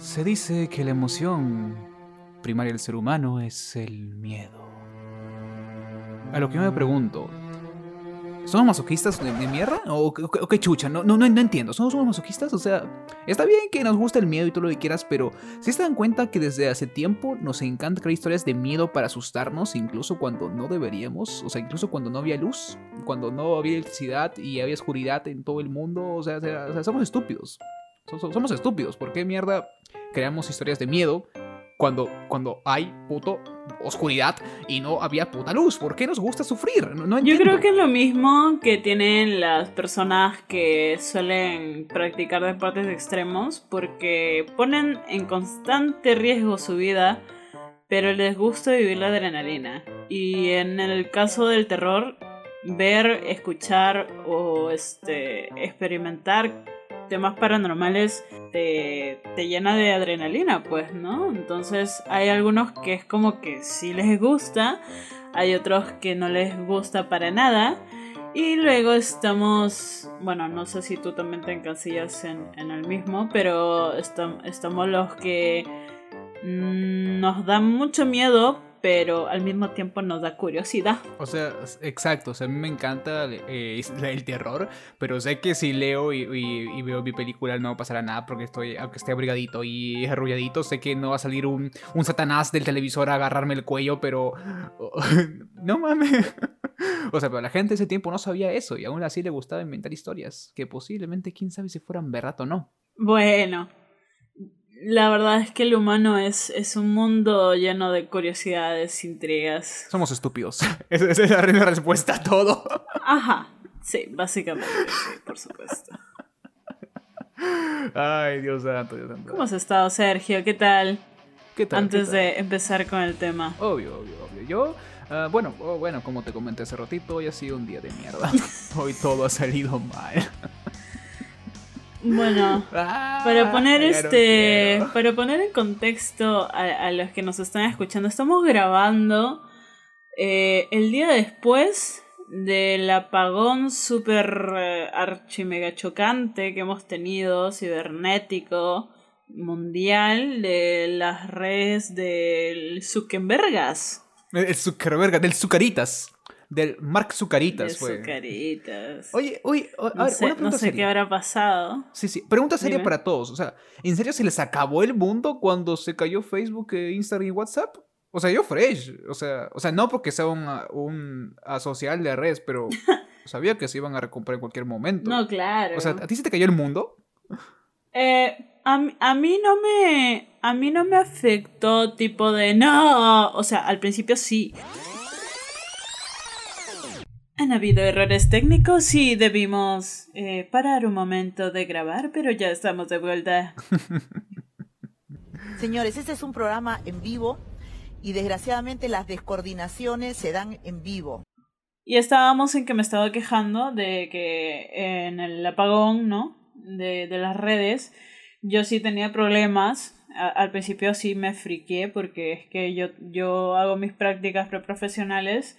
Se dice que la emoción primaria del ser humano es el miedo. A lo que yo me pregunto, ¿somos masoquistas de, mierda? ¿O, qué- chucha? No, no, no, entiendo. ¿Somos, ¿Somos masoquistas? O sea, está bien que nos gusta el miedo y todo lo que quieras, pero ¿sí se dan cuenta que desde hace tiempo nos encanta crear historias de miedo para asustarnos, incluso cuando no deberíamos? O sea, incluso cuando no había luz, cuando no había electricidad y había oscuridad en todo el mundo. O sea, o sea, somos estúpidos. So- so- Somos estúpidos. ¿Por qué mierda creamos historias de miedo cuando, cuando hay puto oscuridad y no había puta luz? ¿Por qué nos gusta sufrir? No, no Yo creo que es lo mismo que tienen las personas que suelen practicar deportes extremos porque ponen en constante riesgo su vida, pero les gusta vivir la adrenalina. Y en el caso del terror, ver, escuchar o este experimentar temas paranormales te, te llena de adrenalina, pues, ¿no? Entonces hay algunos que es como que sí les gusta, hay otros que no les gusta para nada. Y luego estamos, bueno, no sé si tú también te encasillas en, en el mismo, pero estam- estamos los que mm, nos dan mucho miedo, pero al mismo tiempo nos da curiosidad. O sea, exacto, o sea, a mí me encanta eh, el terror, pero sé que si leo y, y- y veo mi película no pasará nada porque estoy, aunque esté abrigadito y arrulladito, sé que no va a salir un, un satanás del televisor a agarrarme el cuello, pero... no mames. O sea, pero la gente de ese tiempo no sabía eso y aún así le gustaba inventar historias que posiblemente, quién sabe si fueran verdad o no. Bueno, la verdad es que el humano es, es un mundo lleno de curiosidades, intrigas. Somos estúpidos. Esa es la respuesta a todo. Ajá, sí, básicamente, sí, por supuesto. Ay, Dios santo, Dios santo. ¿Cómo has estado, Sergio? ¿Qué tal? ¿Qué tal? Antes ¿Qué tal? de empezar con el tema. Obvio, obvio, obvio. Yo, ah, bueno, oh, bueno, como te comenté hace ratito, hoy ha sido un día de mierda. hoy todo ha salido mal. Bueno, Ah, para poner este, quiero. para poner en contexto a, a los que nos están escuchando, estamos grabando eh, el día después del apagón súper eh, archi mega chocante que hemos tenido cibernético mundial de las redes del Zuckerbergas. El Zuckerberg, del Zucaritas. Del Mark Zucaritas fue. Sucaritas. Oye, oye, a no ver, sé, una no pregunta sé qué habrá pasado. Sí, sí. Pregunta seria Dime. para todos. O sea, ¿en serio se les acabó el mundo cuando se cayó Facebook, eh, Instagram y WhatsApp? O sea, yo fresh. O sea, o sea no porque sea un, un asocial de redes, pero sabía que se iban a recomprar en cualquier momento. No, claro. O sea, ¿a ti se te cayó el mundo? Eh, a, a mí no me. A mí no me afectó, tipo de. No. O sea, al principio sí. Han habido errores técnicos y debimos eh, parar un momento de grabar, pero ya estamos de vuelta. Señores, este es un programa en vivo y desgraciadamente las descoordinaciones se dan en vivo. Y estábamos en que me estaba quejando de que en el apagón, ¿no? De, de las redes, yo sí tenía problemas. A- al principio sí me friqué porque es que yo, yo hago mis prácticas preprofesionales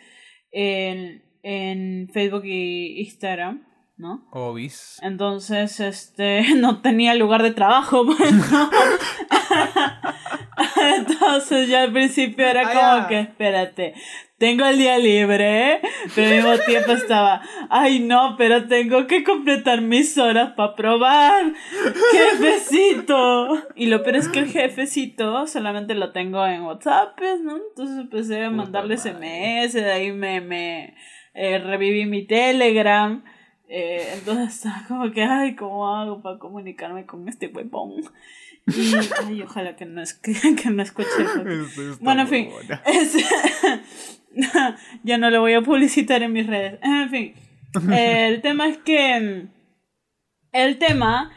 en, en Facebook y Instagram, ¿no? Obis. Entonces, este, no tenía lugar de trabajo, pues, ¿no? Entonces ya al principio era Ah, como que, espérate, tengo el día libre, ¿eh? pero al mismo tiempo estaba, ay no, pero tengo que completar mis horas para probar, jefecito. Y lo peor es que el jefecito solamente lo tengo en WhatsApp, pues, ¿no? Entonces empecé a mandarle. SMS, de ahí me, me eh, reviví mi Telegram. Eh, entonces estaba como que, ay, ¿cómo hago para comunicarme con este huevón? Y, ay, ojalá que no, es, que, que no escuche. Eso está Bueno, en fin. Es- ya no lo voy a publicitar en mis redes. En fin. El tema es que. El tema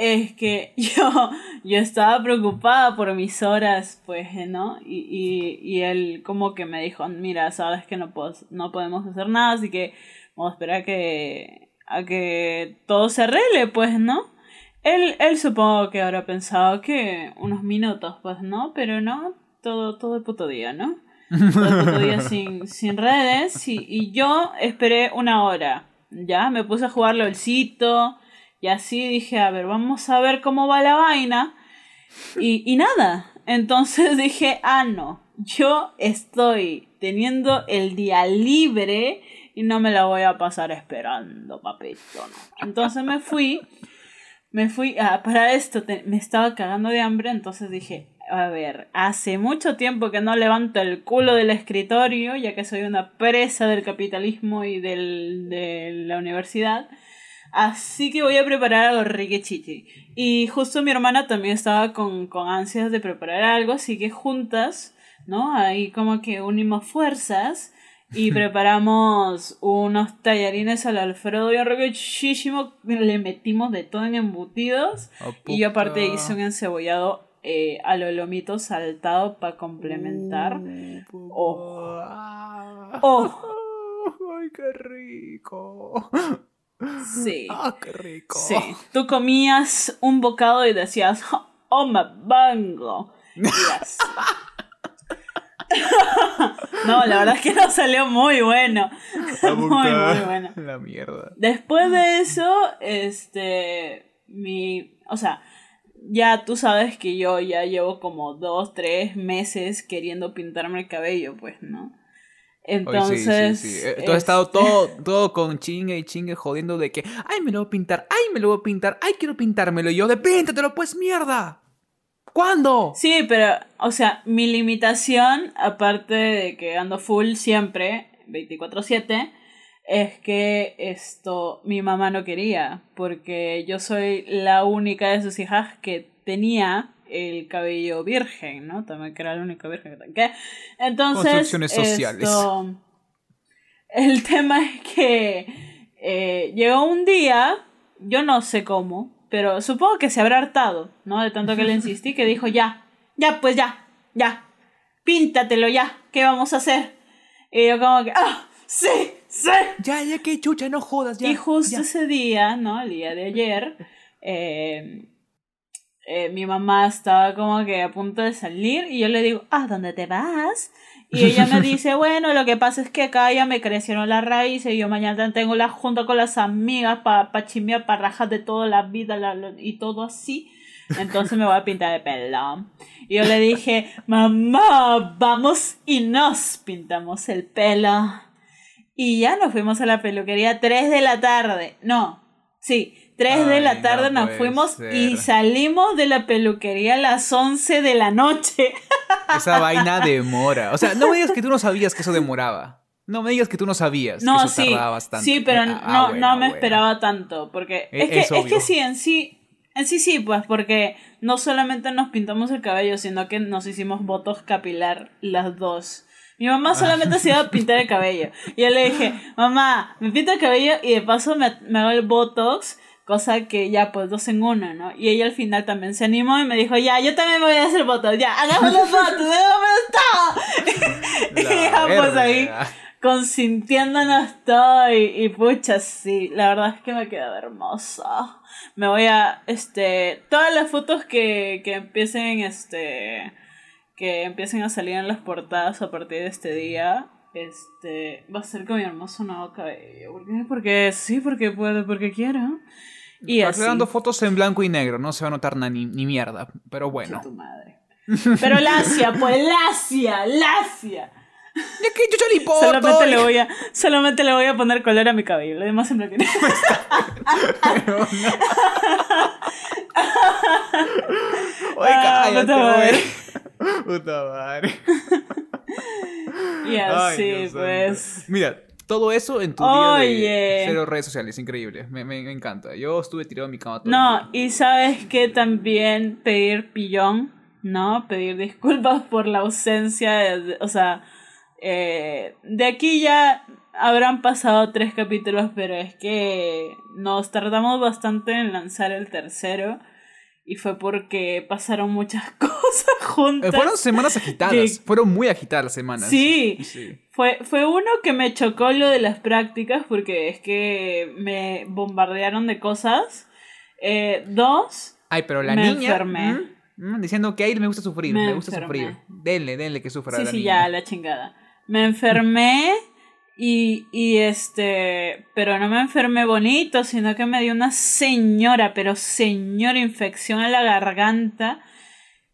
es que yo, yo estaba preocupada por mis horas, pues, ¿no? Y, y, y él como que me dijo, mira, sabes que no, puedo, no podemos hacer nada, así que vamos a esperar a que, a que todo se arregle, pues, ¿no? Él, él supongo que habrá pensado que unos minutos, pues, ¿no? Pero no, todo, todo el puto día, ¿no? Todo el puto día sin, sin redes y, y yo esperé una hora, ¿ya? Me puse a jugar LOLcito y así dije, a ver, vamos a ver cómo va la vaina. Y, y nada. Entonces dije, ah, no, yo estoy teniendo el día libre y no me la voy a pasar esperando, papito. Entonces me fui, me fui, ah, para esto me estaba cagando de hambre, entonces dije, a ver, hace mucho tiempo que no levanto el culo del escritorio, ya que soy una presa del capitalismo y del, de la universidad. Así que voy a preparar algo riquichichi. Y justo mi hermana también estaba con, con ansias de preparar algo, así que juntas, ¿no? Ahí como que unimos fuerzas y preparamos unos tallarines al Alfredo bien riquichísimo. Le metimos de todo en embutidos. Oh, Y yo aparte hice un encebollado eh, a lo lomito saltado para complementar. Oh. Oh, ¡Ay, qué rico! Sí. ¡Ah, qué rico! Sí, tú comías un bocado y decías, oh, me vengo. No, la verdad es que no salió muy bueno. Muy, muy bueno. La mierda. Después de eso, este, mi, o sea, ya tú sabes que yo ya llevo como dos, tres meses queriendo pintarme el cabello, pues, ¿no? Entonces... sí, sí, sí. Eh, Tú has estado todo, todo con chingue y chingue jodiendo de que, ay, me lo voy a pintar, ay, me lo voy a pintar, ay, quiero pintármelo. Y yo, de píntatelo, pues, mierda. ¿Cuándo? Sí, pero, o sea, mi limitación, aparte de que ando full siempre, 24/7, es que esto mi mamá no quería, porque yo soy la única de sus hijas que tenía el cabello virgen, ¿no? También que era la única virgen que tenía. Entonces, Construcciones sociales. esto, el tema es que eh, llegó un día, yo no sé cómo, pero supongo que se habrá hartado, ¿no? De tanto que le insistí, que dijo, ya, ya, pues ya, ya, píntatelo ya, ¿qué vamos a hacer? Y yo como que, ah, sí, sí. Ya, ya que chucha, no jodas, ya. y justo ya. ese día, ¿no? El día de ayer, eh, eh, mi mamá estaba como que a punto de salir y yo le digo, ah, ¿dónde te vas? Y ella me dice, bueno, lo que pasa es que acá ya me crecieron las raíces y yo mañana tengo la junta con las amigas para pa chimbear, para rajar de toda la vida la- y todo así. Entonces me voy a pintar de pelo. Y yo le dije, mamá, vamos y nos pintamos el pelo. Y ya nos fuimos a la peluquería 3 de la tarde. No, sí, 3 de Ay, la no tarde nos puede fuimos y ser. salimos de la peluquería a las 11 de la noche. Esa vaina demora. O sea, no me digas que tú no sabías que eso demoraba. No me digas que tú no sabías No, que eso sí, tardaba bastante. sí, pero Ah, no, ah, no bueno, me bueno. esperaba tanto, porque Eh, es, que, es es que sí, en sí, en sí sí, pues, porque no solamente nos pintamos el cabello, sino que nos hicimos votos capilar las dos. Mi mamá solamente se iba a pintar el cabello. Y yo le dije, mamá, me pinto el cabello y de paso me, me hago el botox, cosa que ya, pues, dos en uno, ¿no? Y ella al final también se animó y me dijo, ya, yo también voy a hacer botox, ya, hagamos los botox, hagamos todo. y ya, pues, ahí consintiéndonos todo y, y pucha, sí, la verdad es que me queda hermosa. Me voy a, este, todas las fotos que, que empiecen, este, que empiecen a salir en las portadas a partir de este día, este, va a ser con mi hermoso nuevo cabello. ¿Por qué? Porque sí, porque puedo, porque quiero. Y así. Dando fotos en blanco y negro, no se va a notar na- ni, ni mierda. Pero bueno. Tu madre. Pero Lacia, pues Lacia, Lacia. ¿Ya qué chucha le importa? Solamente le voy a, solamente le voy a poner color a mi cabello, lo demás y negro. Pero. Oye, Ah, cállate, puta madre. güey. Puta madre. Y así, pues. Mira, todo eso en tu día Oye. de cero redes sociales, increíble. Me, me- me encanta. Yo estuve tirado en mi cama todo el No, día. y sabes que también pedir pillón, ¿no? Pedir disculpas por la ausencia, de- o sea, eh, de aquí ya habrán pasado tres capítulos, pero es que nos tardamos bastante en lanzar el tercero y fue porque pasaron muchas cosas Eh, juntas. Fueron semanas agitadas. Fueron muy agitadas las semanas. Sí. Sí. Fue, fue uno que me chocó lo de las prácticas porque es que me bombardearon de cosas. Eh, dos, Ay, pero la Me niña. enfermé. mm, mm, diciendo que a él me gusta sufrir. Me, Me gusta enfermé. sufrir. Denle, denle que sufra sí, la sí, niña. ya, la chingada. Me enfermé y, y este, pero no me enfermé bonito, sino que me dio una señora, pero señora infección a la garganta.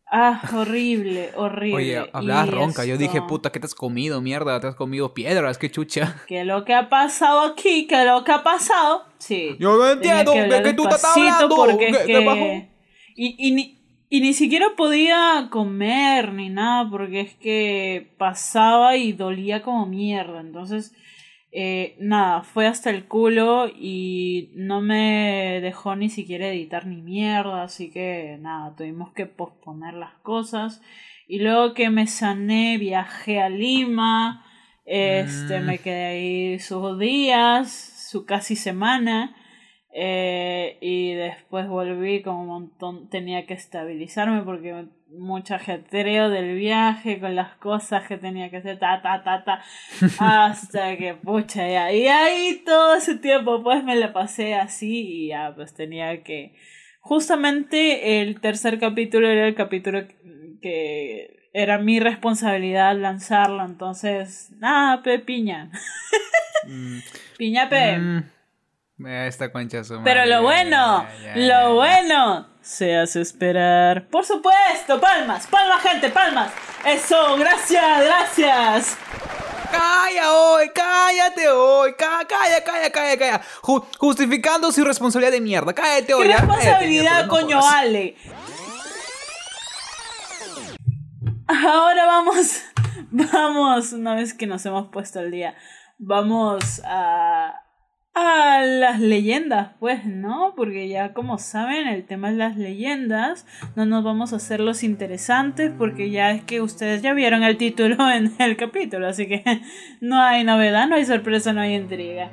Ah, horrible, horrible. Oye, hablabas ronca. Yo dije, puta, ¿qué te has comido, mierda? ¿Te has comido piedras? ¿Qué chucha? ¿Qué es lo que ha pasado aquí? ¿Qué es lo que ha pasado? Sí. Yo no entiendo que de hablar qué tú estás hablando. porque ¿Qué, es qué que- y, ni, y ni siquiera podía comer ni nada porque es que pasaba y dolía como mierda. Entonces, eh, nada, fue hasta el culo y no me dejó ni siquiera editar ni mierda. Así que nada, tuvimos que posponer las cosas. Y luego que me sané, viajé a Lima. Este, Mm. me quedé ahí sus días, su casi semana. eh, y después volví con un montón. Tenía que estabilizarme porque mucho ajetreo del viaje con las cosas que tenía que hacer, ta, ta, ta, ta. Hasta que, pucha, ya. Y ahí todo ese tiempo, pues me la pasé así y ya, pues tenía que. Justamente el tercer capítulo era el capítulo que era mi responsabilidad lanzarlo, entonces, nada, pe piña. Mm, Piña pe. mm, Esta concha su Pero lo bueno, ya, ya, ya, lo ya. bueno, se hace esperar. Por supuesto, palmas, palmas, gente, palmas. Eso, gracias, gracias. Calla hoy, cállate hoy, ca- calla, calla, calla, calla. Ju- justificando su responsabilidad de mierda, cállate hoy. ¿Qué ya, responsabilidad, coño. Ale? Ahora vamos, vamos, una vez que nos hemos puesto al día, vamos a, a las leyendas, pues, ¿no? Porque ya como saben, el tema es las leyendas, no nos vamos a hacer los interesantes porque ya es que ustedes ya vieron el título en el capítulo, así que no hay novedad, no hay sorpresa, no hay intriga.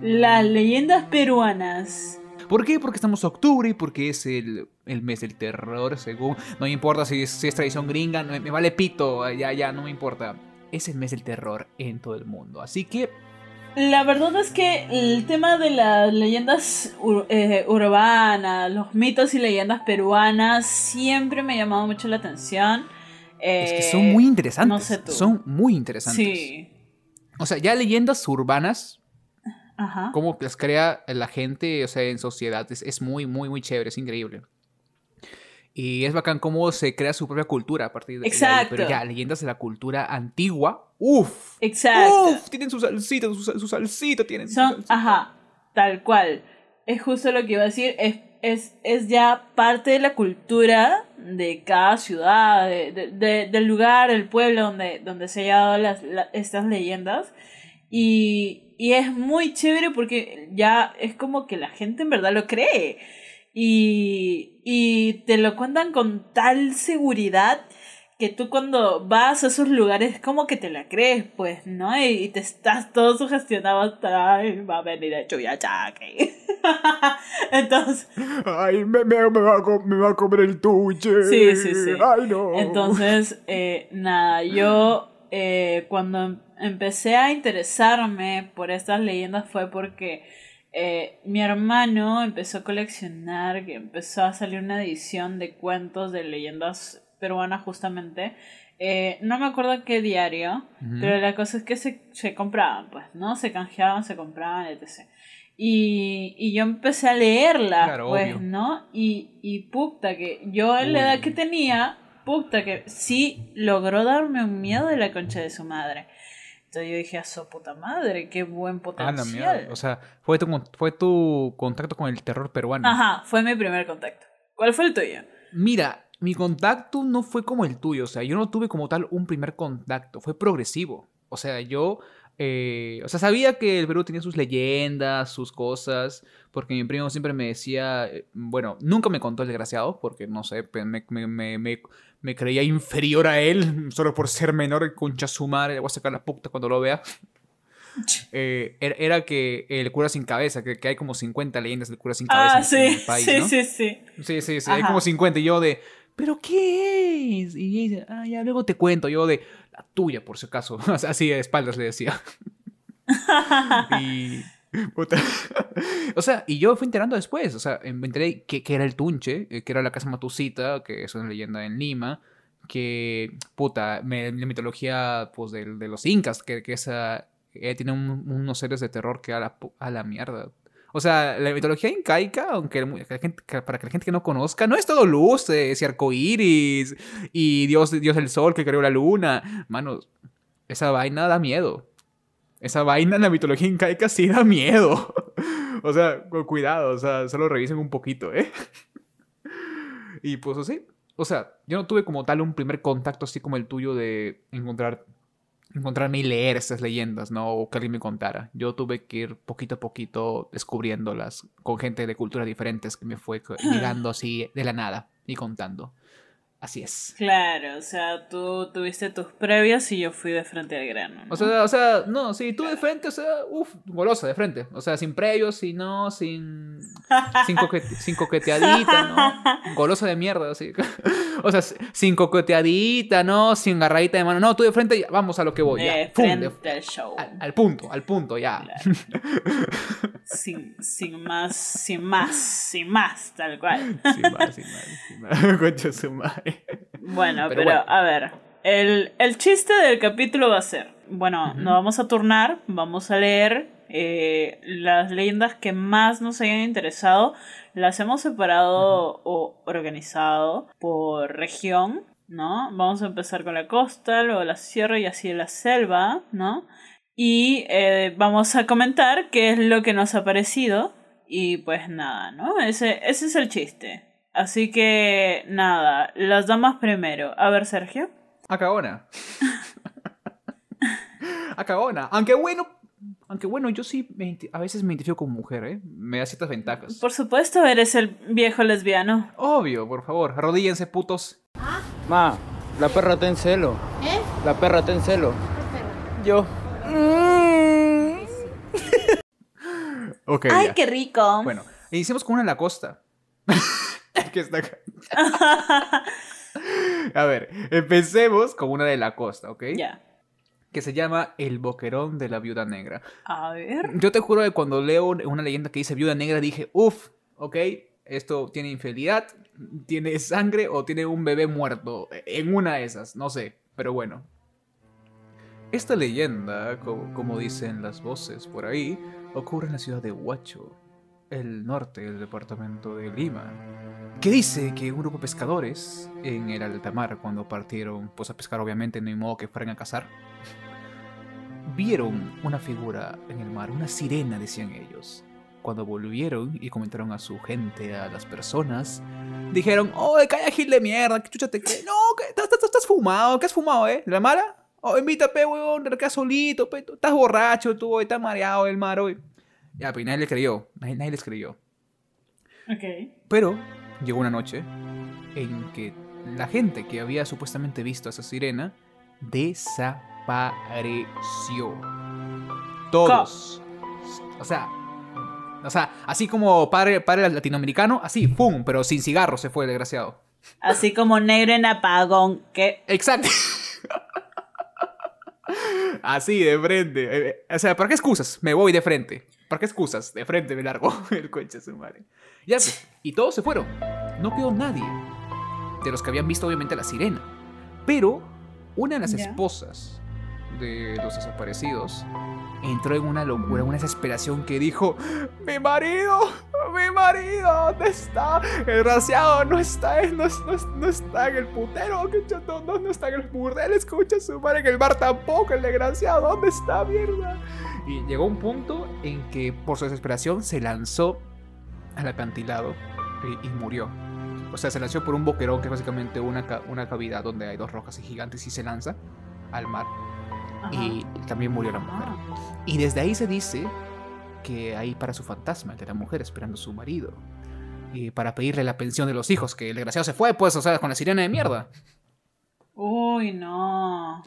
Las leyendas peruanas. ¿Por qué? Porque estamos en octubre y porque es el, el mes del terror, según. No me importa si es, si es tradición gringa, no, me vale pito, ya, ya, no me importa. Es el mes del terror en todo el mundo. Así que La verdad es que el tema de las leyendas ur- eh, urbanas, los mitos y leyendas peruanas siempre me ha llamado mucho la atención. es que Eh, son muy interesantes. no sé tú. Son muy interesantes. Sí. O sea, ya leyendas urbanas, Ajá. cómo las crea la gente, o sea, en sociedad, es, es muy, muy, muy chévere, es increíble. Y es bacán cómo se crea su propia cultura a partir de de ahí. Exacto. Pero ya, leyendas de la cultura antigua, uff. Exacto. Uf, tienen su salsita, su, su salsita tienen. su Son, salsita. ajá, tal cual. Es justo lo que iba a decir. Es, es, es ya parte de la cultura de cada ciudad, de, de- de- del lugar, del pueblo donde, donde se hayan dado las, la- estas leyendas. Y, y es muy chévere porque ya es como que la gente en verdad lo cree. Y, y te lo cuentan con tal seguridad que tú cuando vas a esos lugares como que te la crees, pues, ¿no? Y, y te estás todo sugestionado hasta, ay, va a venir el Chuyachaque. Entonces, Ay, me, me- me va a, co- me va a comer el tuche. Sí, sí, sí. Ay, no. entonces, eh, nada, yo eh, cuando em- empecé a interesarme por estas leyendas fue porque eh, mi hermano empezó a coleccionar, que empezó a salir una edición de cuentos de leyendas peruanas justamente. Eh, no me acuerdo qué diario, pero la cosa es que se, se compraban, pues, ¿no? Se canjeaban, se compraban, etc. Y, y yo empecé a leerla, Claro, pues, obvio. ¿no? Y, y puta, que yo en la edad que tenía, puta, que sí logró darme un miedo de la concha de su madre. Entonces yo dije, a su puta madre, qué buen Ah, potencial. mierda. O sea, fue tu, fue tu contacto con el terror peruano. Ajá, fue mi primer contacto. ¿Cuál fue el tuyo? Mira, mi contacto no fue como el tuyo. O sea, yo no tuve como tal un primer contacto. Fue progresivo. O sea, yo. eh, o sea, sabía que el Perú tenía sus leyendas, sus cosas. Porque mi primo siempre me decía. eh, Bueno, nunca me contó el desgraciado. Porque no sé, me, me, me, me- creía inferior a él. Solo por ser menor, concha su madre. Le voy a sacar la puta cuando lo vea. Eh, era, era que el cura sin cabeza, que, que hay como 50 leyendas del cura sin cabeza Ah, en- sí, en el país, sí, ¿no? sí, sí. Sí, sí, sí, hay como 50 y yo de, ¿pero qué es? Y ella dice, ah, ya luego te cuento, yo de, la tuya por si acaso, así de espaldas le decía. y... o sea, y yo fui enterando después, o sea, me enteré que, era el Tunche, eh, que era la casa Matucita, que es una leyenda en Lima, que, puta, la mitología, pues, de, de los incas, que, que esa, ella tiene un- unos seres de terror que a la, a la mierda. O sea, la mitología incaica, aunque para que la gente que no conozca, no es todo luz, eh, y arcoíris y Dios, Dios del sol que creó la luna. Mano, esa vaina da miedo. Esa vaina en la mitología incaica sí da miedo. o sea, con cuidado, o sea, solo revisen un poquito, ¿eh? y pues así. O sea, yo no tuve como tal un primer contacto así como el tuyo de encontrar encontrarme y leer estas leyendas, ¿no? O que alguien me contara. Yo tuve que ir poquito a poquito descubriéndolas con gente de culturas diferentes que me fue llegando así de la nada y contando. Así es. Claro, o sea, tú tuviste tus previas y yo fui de frente al grano. O, sea, o sea, no, sí, tú de frente, o sea, uff, golosa de frente. O sea, sin previos, y no, sin, sin, coqueteadita, ¿no? Golosa de mierda, así. o sea, sin coqueteadita, ¿no? Sin agarradita de mano. No, tú de frente, vamos a lo que voy. De frente al show. Al, punto, al punto, ya. sin, sin más, sin más, sin más, tal cual. sin más, sin más, sin más. Concha su madre. Bueno, pero, a ver. El, chiste del capítulo va a ser. Bueno, nos vamos a turnar, vamos a leer eh, las leyendas que más nos hayan interesado. Las hemos separado o organizado por región, ¿no? Vamos a empezar con la costa, luego la sierra y así la selva, ¿no? Y eh, vamos a comentar qué es lo que nos ha parecido. Y pues nada, ¿no? Ese, ese es el chiste. Así que nada, las damas primero. A ver, Sergio. Acabona. Acabona. Aunque bueno, aunque bueno, yo sí a veces me identifico como mujer, ¿eh? Me da ciertas ventajas. Por supuesto, eres el viejo lesbiano. Obvio, por favor. Arrodíllense, putos. ¿Ah? Ma, la perra está en celo. ¿Eh? La perra está en celo. Yo. ok. Ay, qué rico. Bueno, iniciamos con una en la costa. que está A ver, empecemos con una de la costa, ¿ok? Ya. Que se llama El Boquerón de la Viuda Negra. A ver. Yo te juro que cuando leo una leyenda que dice Viuda Negra dije, uff, ok, esto tiene infidelidad, tiene sangre o tiene un bebé muerto. En una de esas, no sé, pero bueno. Esta leyenda, como dicen las voces por ahí, ocurre en la ciudad de Huacho, el norte del departamento de Lima, que dice que un grupo de pescadores en el alta mar, cuando partieron pues a pescar obviamente, no hay modo que fueran a cazar, vieron una figura en el mar, una sirena decían ellos. Cuando volvieron y comentaron a su gente, a las personas, dijeron, oh, calla gil de mierda, que chucha te No, que estás, fumado, ¿qué has fumado, eh? ¿La mala? Oh, invítame, weón, te solito, pe, estás borracho, tú, estás mareado el mar, hoy. Ya, pues nadie le creyó. Nadie, les creyó. Ok. Pero llegó una noche en que la gente que había supuestamente visto a esa sirena desapareció. Todos. O sea, o sea, así como padre, padre latinoamericano, así, ¡pum! Pero sin cigarro se fue el desgraciado. Así como negro en apagón, ¿qué? Exacto. así, de frente. Eh, eh, o sea, ¿para qué excusas? Me voy de frente. ¿Para qué excusas? De frente me largo el coche su madre. Ya, pues, y todos se fueron. No quedó nadie. De los que habían visto, obviamente, la sirena. Pero una de las esposas de los desaparecidos entró en una locura, una desesperación que dijo: ¡Mi marido! ¡Mi marido! ¿Dónde está? El no está, no, no, está en el putero, no, no, no está en el burdel, escucha su madre, en el bar tampoco, el desgraciado, ¿dónde está, mierda? Y llegó un punto en que por su desesperación se lanzó al acantilado y, murió. O sea, se lanzó por un boquerón que es básicamente una, una cavidad donde hay dos rocas y gigantes y se lanza al mar. Y también murió la mujer. Ah. Y desde ahí se dice que ahí para su fantasma, de la mujer esperando a su marido. Y para pedirle la pensión de los hijos, que el desgraciado se fue, pues, o sea, con la sirena de mierda. Uy, no.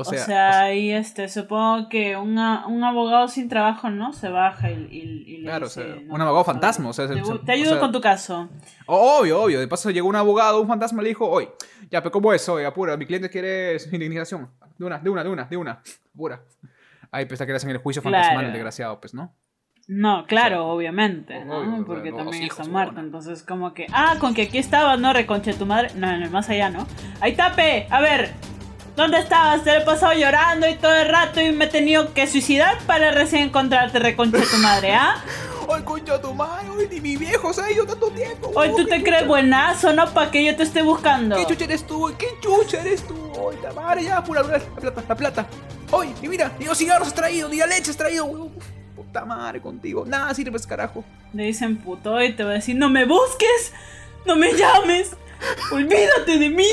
O sea, ahí este, supongo que un abogado sin trabajo, ¿no? Se baja y, y, Claro, o sea, un abogado fantasma. O sea, te, ayudo con tu caso. Obvio, obvio. De paso llegó un abogado, un fantasma, le dijo, oye, ya, pero ¿cómo es? Oye, apura, mi cliente quiere indemnización. De una, de una, de una, de una. Apura. Ahí pues que le hacen el juicio fantasmal, el desgraciado, pues, ¿no? No, claro, obviamente, ¿no? Porque también está muerto, entonces como que, ah, con que aquí estabas, ¿no? Reconche tu madre, no, no, más allá, ¿no? Ahí tape, a ver, ¿Dónde estabas? Te he pasado llorando y todo el rato y me he tenido que suicidar para recién encontrarte, reconcha tu madre, ¿ah? ¡Ay, concha tu madre! ¡Ay, ni mi viejo se ha ido tanto tiempo! Hoy tú ¿qué te crees buenazo, ¿no? Para que yo te esté buscando. ¿Qué chucha eres tú? ¿Qué chucha eres tú? ¡Ay, la madre! Ya, pura la plata, la plata. ¡Ay, y mira! Ni los cigarros has traído, ni la leche has traído, weón. Puta madre contigo. Nada sirves, carajo. Le dicen puto y te va a decir, no me busques, no me llames, olvídate de mí.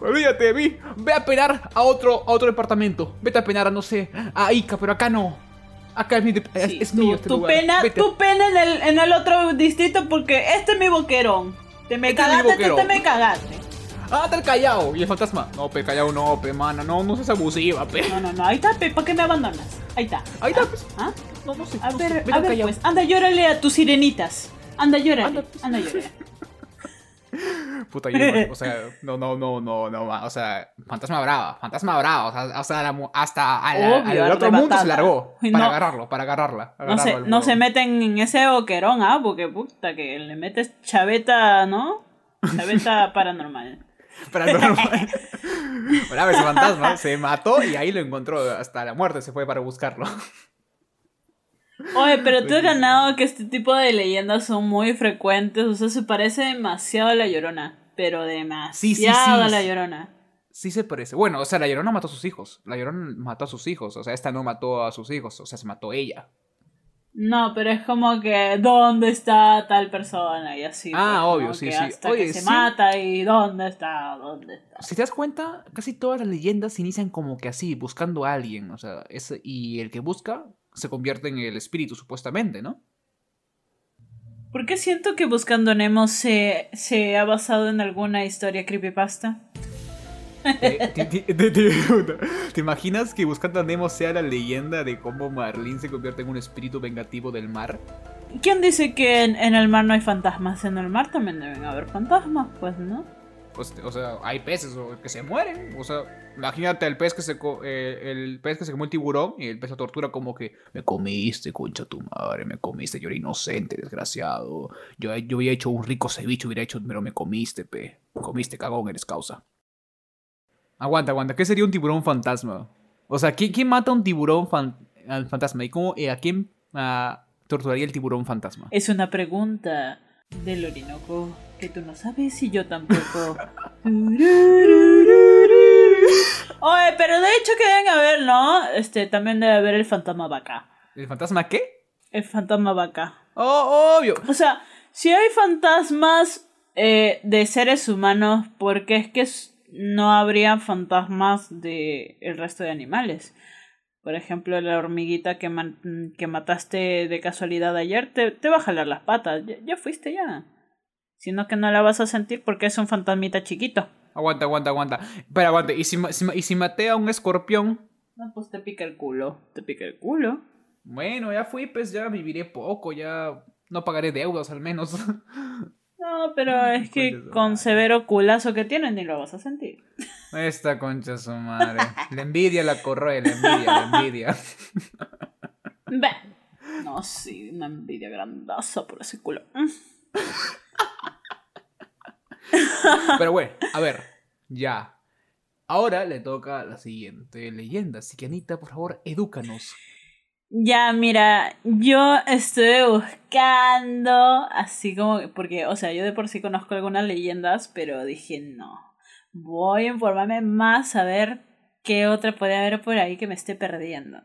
Olvídate de mí. Ve a penar a otro, a otro departamento. Vete a penar a, no sé, a Ica, pero acá no. Acá es, mi, es, Sí, es tu, mío este tu lugar. pena, Vete. tu pena en el, en el otro distrito porque este es mi boquerón. Te me Este cagaste, te me cagaste. Ah, está el Callao. Y el fantasma. No, pe, Callao no, pe, mana. No, no seas abusiva, pe. No, no, no, ahí está, pe, ¿para qué me abandonas? Ahí está. Ahí está, pues. ¿Ah? No, no sé. A no ver, sé. A ver, Callao. pues, anda, llórale a tus sirenitas. Anda, llórale, Anda, pues. anda, llórale. Puta, yo, o sea, no, no, no, no, no, o sea, fantasma brava, fantasma brava, o sea, hasta, la mu- hasta a la- Obvio, al otro mundo se largó para no. agarrarlo, para agarrarla. No se, no meten en ese boquerón, ¿ah? Porque puta, que le metes chaveta, ¿no? Chaveta paranormal. Para normal. Bueno, a ver, ese fantasma se mató y ahí lo encontró hasta la muerte, se fue para buscarlo. Oye, pero tú has ganado que este tipo de leyendas son muy frecuentes, o sea, se parece demasiado a la llorona, pero demasiado Sí, sí, sí. a la llorona. Sí se parece. Bueno, o sea, la Llorona mató a sus hijos. La Llorona mató a sus hijos. O sea, esta no mató a sus hijos. O sea, se mató ella. No, pero es como que, ¿dónde está tal persona? Y así. Ah, pues, obvio, sí, Que sí. Hasta Oye, que se sí. mata y ¿dónde está? ¿Dónde está? Si te das cuenta, casi todas las leyendas inician como que así, buscando a alguien. O sea, es, y el que busca se convierte en el espíritu, supuestamente, ¿no? ¿Por qué siento que Buscando Nemo se, se ha basado en alguna historia creepypasta? Eh, te, te- te- te pregunto, ¿te imaginas que Buscando a Nemo sea la leyenda de cómo Marlene se convierte en un espíritu vengativo del mar? ¿Quién dice que en, en el mar no hay fantasmas? En el mar también deben haber fantasmas, pues, ¿no? Pues, o sea, hay peces que se mueren. O sea, imagínate el pez que se eh, el pez que se comió el tiburón y el pez lo tortura como que me comiste, concha tu madre, me comiste, yo era inocente, desgraciado. Yo, yo había hecho un rico ceviche, hubiera hecho, pero me comiste, pe. Me comiste, cagón, eres causa. Aguanta, aguanta, ¿qué sería un tiburón fantasma? O sea, ¿quién, mata un tiburón fantasma? ¿Y cómo, eh, a quién torturaría el tiburón fantasma? Es una pregunta del Orinoco que tú no sabes y yo tampoco. Oye, pero de hecho que deben haber, ¿no? Este, también debe haber el fantasma vaca. ¿El fantasma qué? El fantasma vaca. Oh, obvio. O sea, si hay fantasmas eh, de seres humanos, ¿por qué es que no habría fantasmas de el resto de animales? Por ejemplo, la hormiguita que, man- que mataste de casualidad ayer te, te va a jalar las patas. Ya, ya fuiste ya. Sino que no la vas a sentir porque es un fantasmita chiquito. Aguanta, aguanta, aguanta. Pero aguanta, ¿y si, si y si maté a un escorpión? No, pues te pica el culo. Te pica el culo. Bueno, ya fui, pues ya viviré poco, ya no pagaré deudas al menos. No, pero es que su con severo culazo que tienes ni lo vas a sentir. Esta concha su madre. La envidia la corroe, la envidia, la envidia. No, sí, una envidia grandaza por ese culo. Pero bueno, a ver, ya. Ahora le toca la siguiente leyenda. Así que Anita, por favor, edúcanos. Ya, mira, yo estuve buscando, así como, porque, o sea, yo de por sí conozco algunas leyendas, pero dije, no, voy a informarme más a ver qué otra puede haber por ahí que me esté perdiendo.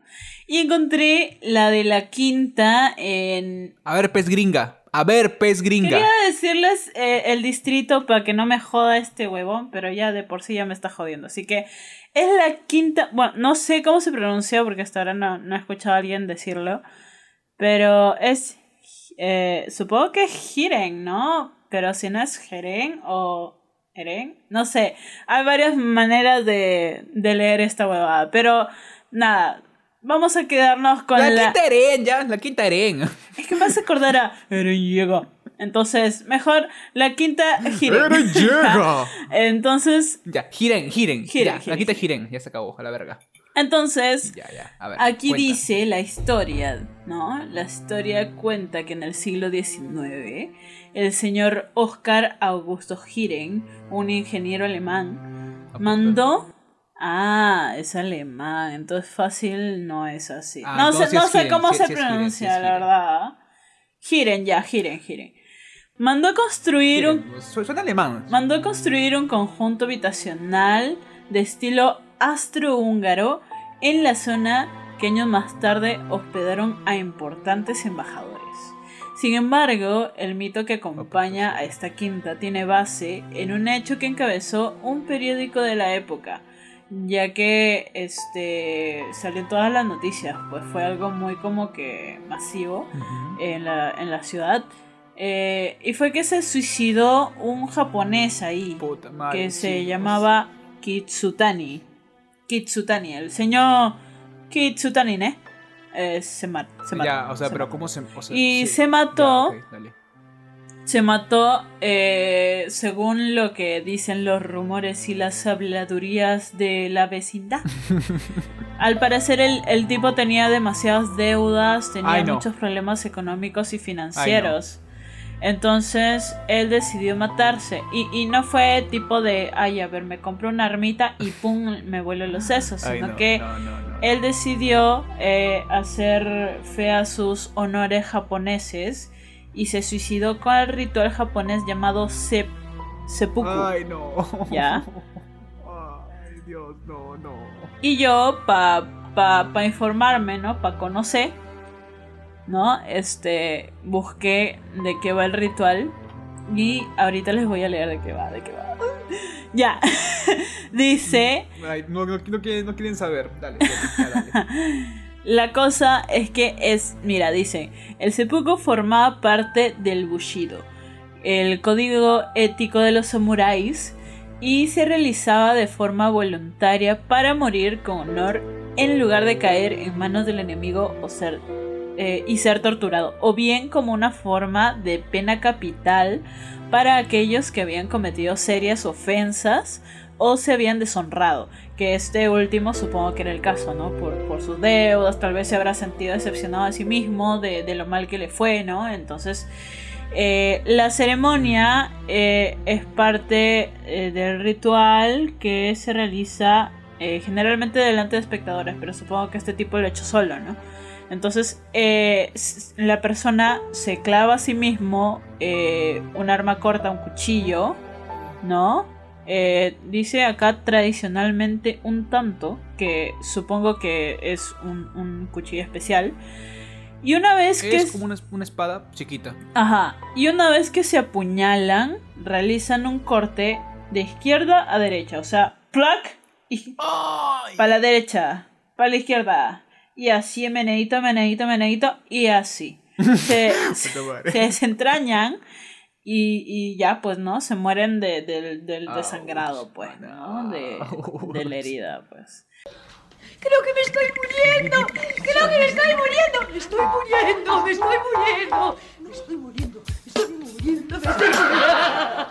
Y encontré la de la quinta en... A ver, pez gringa. A ver, pez gringa. Quería decirles eh, el distrito para que no me joda este huevón, pero ya de por sí ya me está jodiendo. Así que es la quinta, bueno, no sé cómo se pronuncia porque hasta ahora no, no he escuchado a alguien decirlo, pero es, eh, supongo que es Jiren, ¿no? Pero si no es Jeren o Eren, no sé, hay varias maneras de, de leer esta huevada, pero nada, vamos a quedarnos con La, la... quinta Eren, ya, la quinta Eren. Es que me hace acordar a Eren llega. Entonces, mejor la quinta Jiren. Eren llega. Entonces, Ya, giren, giren. Giren, ya, giren, la quinta giren. Ya se acabó, a la verga. entonces, Ya, ya. A ver. aquí cuenta. dice la historia, ¿no? La historia cuenta que en el siglo XIX, el señor Oscar Augusto Giren, un ingeniero alemán, Apunta. mandó. Ah, es alemán, entonces fácil no es así. Ah, no sé, no sé Giren, cómo se Giren, pronuncia, la Giren. verdad. Hiren, ya, Hiren, Hiren. Mandó a construir un... Suena alemán. Mandó a construir un conjunto habitacional de estilo astrohúngaro en la zona que años más tarde hospedaron a importantes embajadores. Sin embargo, el mito que acompaña a esta quinta tiene base en un hecho que encabezó un periódico de la época, ya que este salió en todas las noticias, pues fue algo muy como que masivo en, la, en la ciudad. Eh, y fue que se suicidó un japonés ahí, que se llamaba Kitsutani. Kitsutani, el señor Kitsutani, se, mató. Ya, o sea, pero ¿cómo se.? y se mató. se mató, eh, según lo que dicen los rumores y las habladurías de la vecindad. Al parecer, el, tipo tenía demasiadas deudas, tenía muchos problemas económicos y financieros. Entonces él decidió matarse. Y, no fue tipo de, ay, a ver, me compro una armita y pum, me vuelo los sesos. Sino que él decidió eh, hacer fe a sus honores japoneses y se suicidó con el ritual japonés llamado sep seppuku. Ay, no. ¿Ya? Ay, Dios, no, no. Y yo, para pa, pa informarme, ¿no? Para conocer ¿no? Este, busqué de qué va el ritual y ahorita les voy a leer de qué va, de qué va. ya, dice... no, quieren, saber, dale, La cosa es que es, mira, dice, el seppuku formaba parte del Bushido, el código ético de los samuráis, y se realizaba de forma voluntaria para morir con honor en lugar de caer en manos del enemigo o ser eh, y ser torturado, o bien como una forma de pena capital para aquellos que habían cometido serias ofensas o se habían deshonrado, que este último supongo que era el caso, ¿no? Por, sus deudas, tal vez se habrá sentido decepcionado a sí mismo de, lo mal que le fue, ¿no? Entonces, eh, la ceremonia eh, es parte del ritual que se realiza generalmente delante de espectadores, pero supongo que este tipo lo ha hecho solo, ¿no? Entonces, eh, la persona se clava a sí mismo eh, un arma corta, un cuchillo, ¿no? Eh, dice acá tradicionalmente un tanto, que supongo que es un, cuchillo especial. Y una vez que... Es como una, espada chiquita. Ajá. Y una vez que se apuñalan, realizan un corte de izquierda a derecha. O sea, plac y... Para la derecha, para la izquierda y así menedito, menedito, menedito y así. Se, desentrañan y, ya, pues, ¿no? Se mueren de, del desangrado, pues, ¿no? De, de la herida, pues. Creo que me estoy muriendo. Creo que me estoy muriendo. Me estoy muriendo. Me estoy muriendo. Me estoy muriendo. Me estoy muriendo. Me estoy muriendo.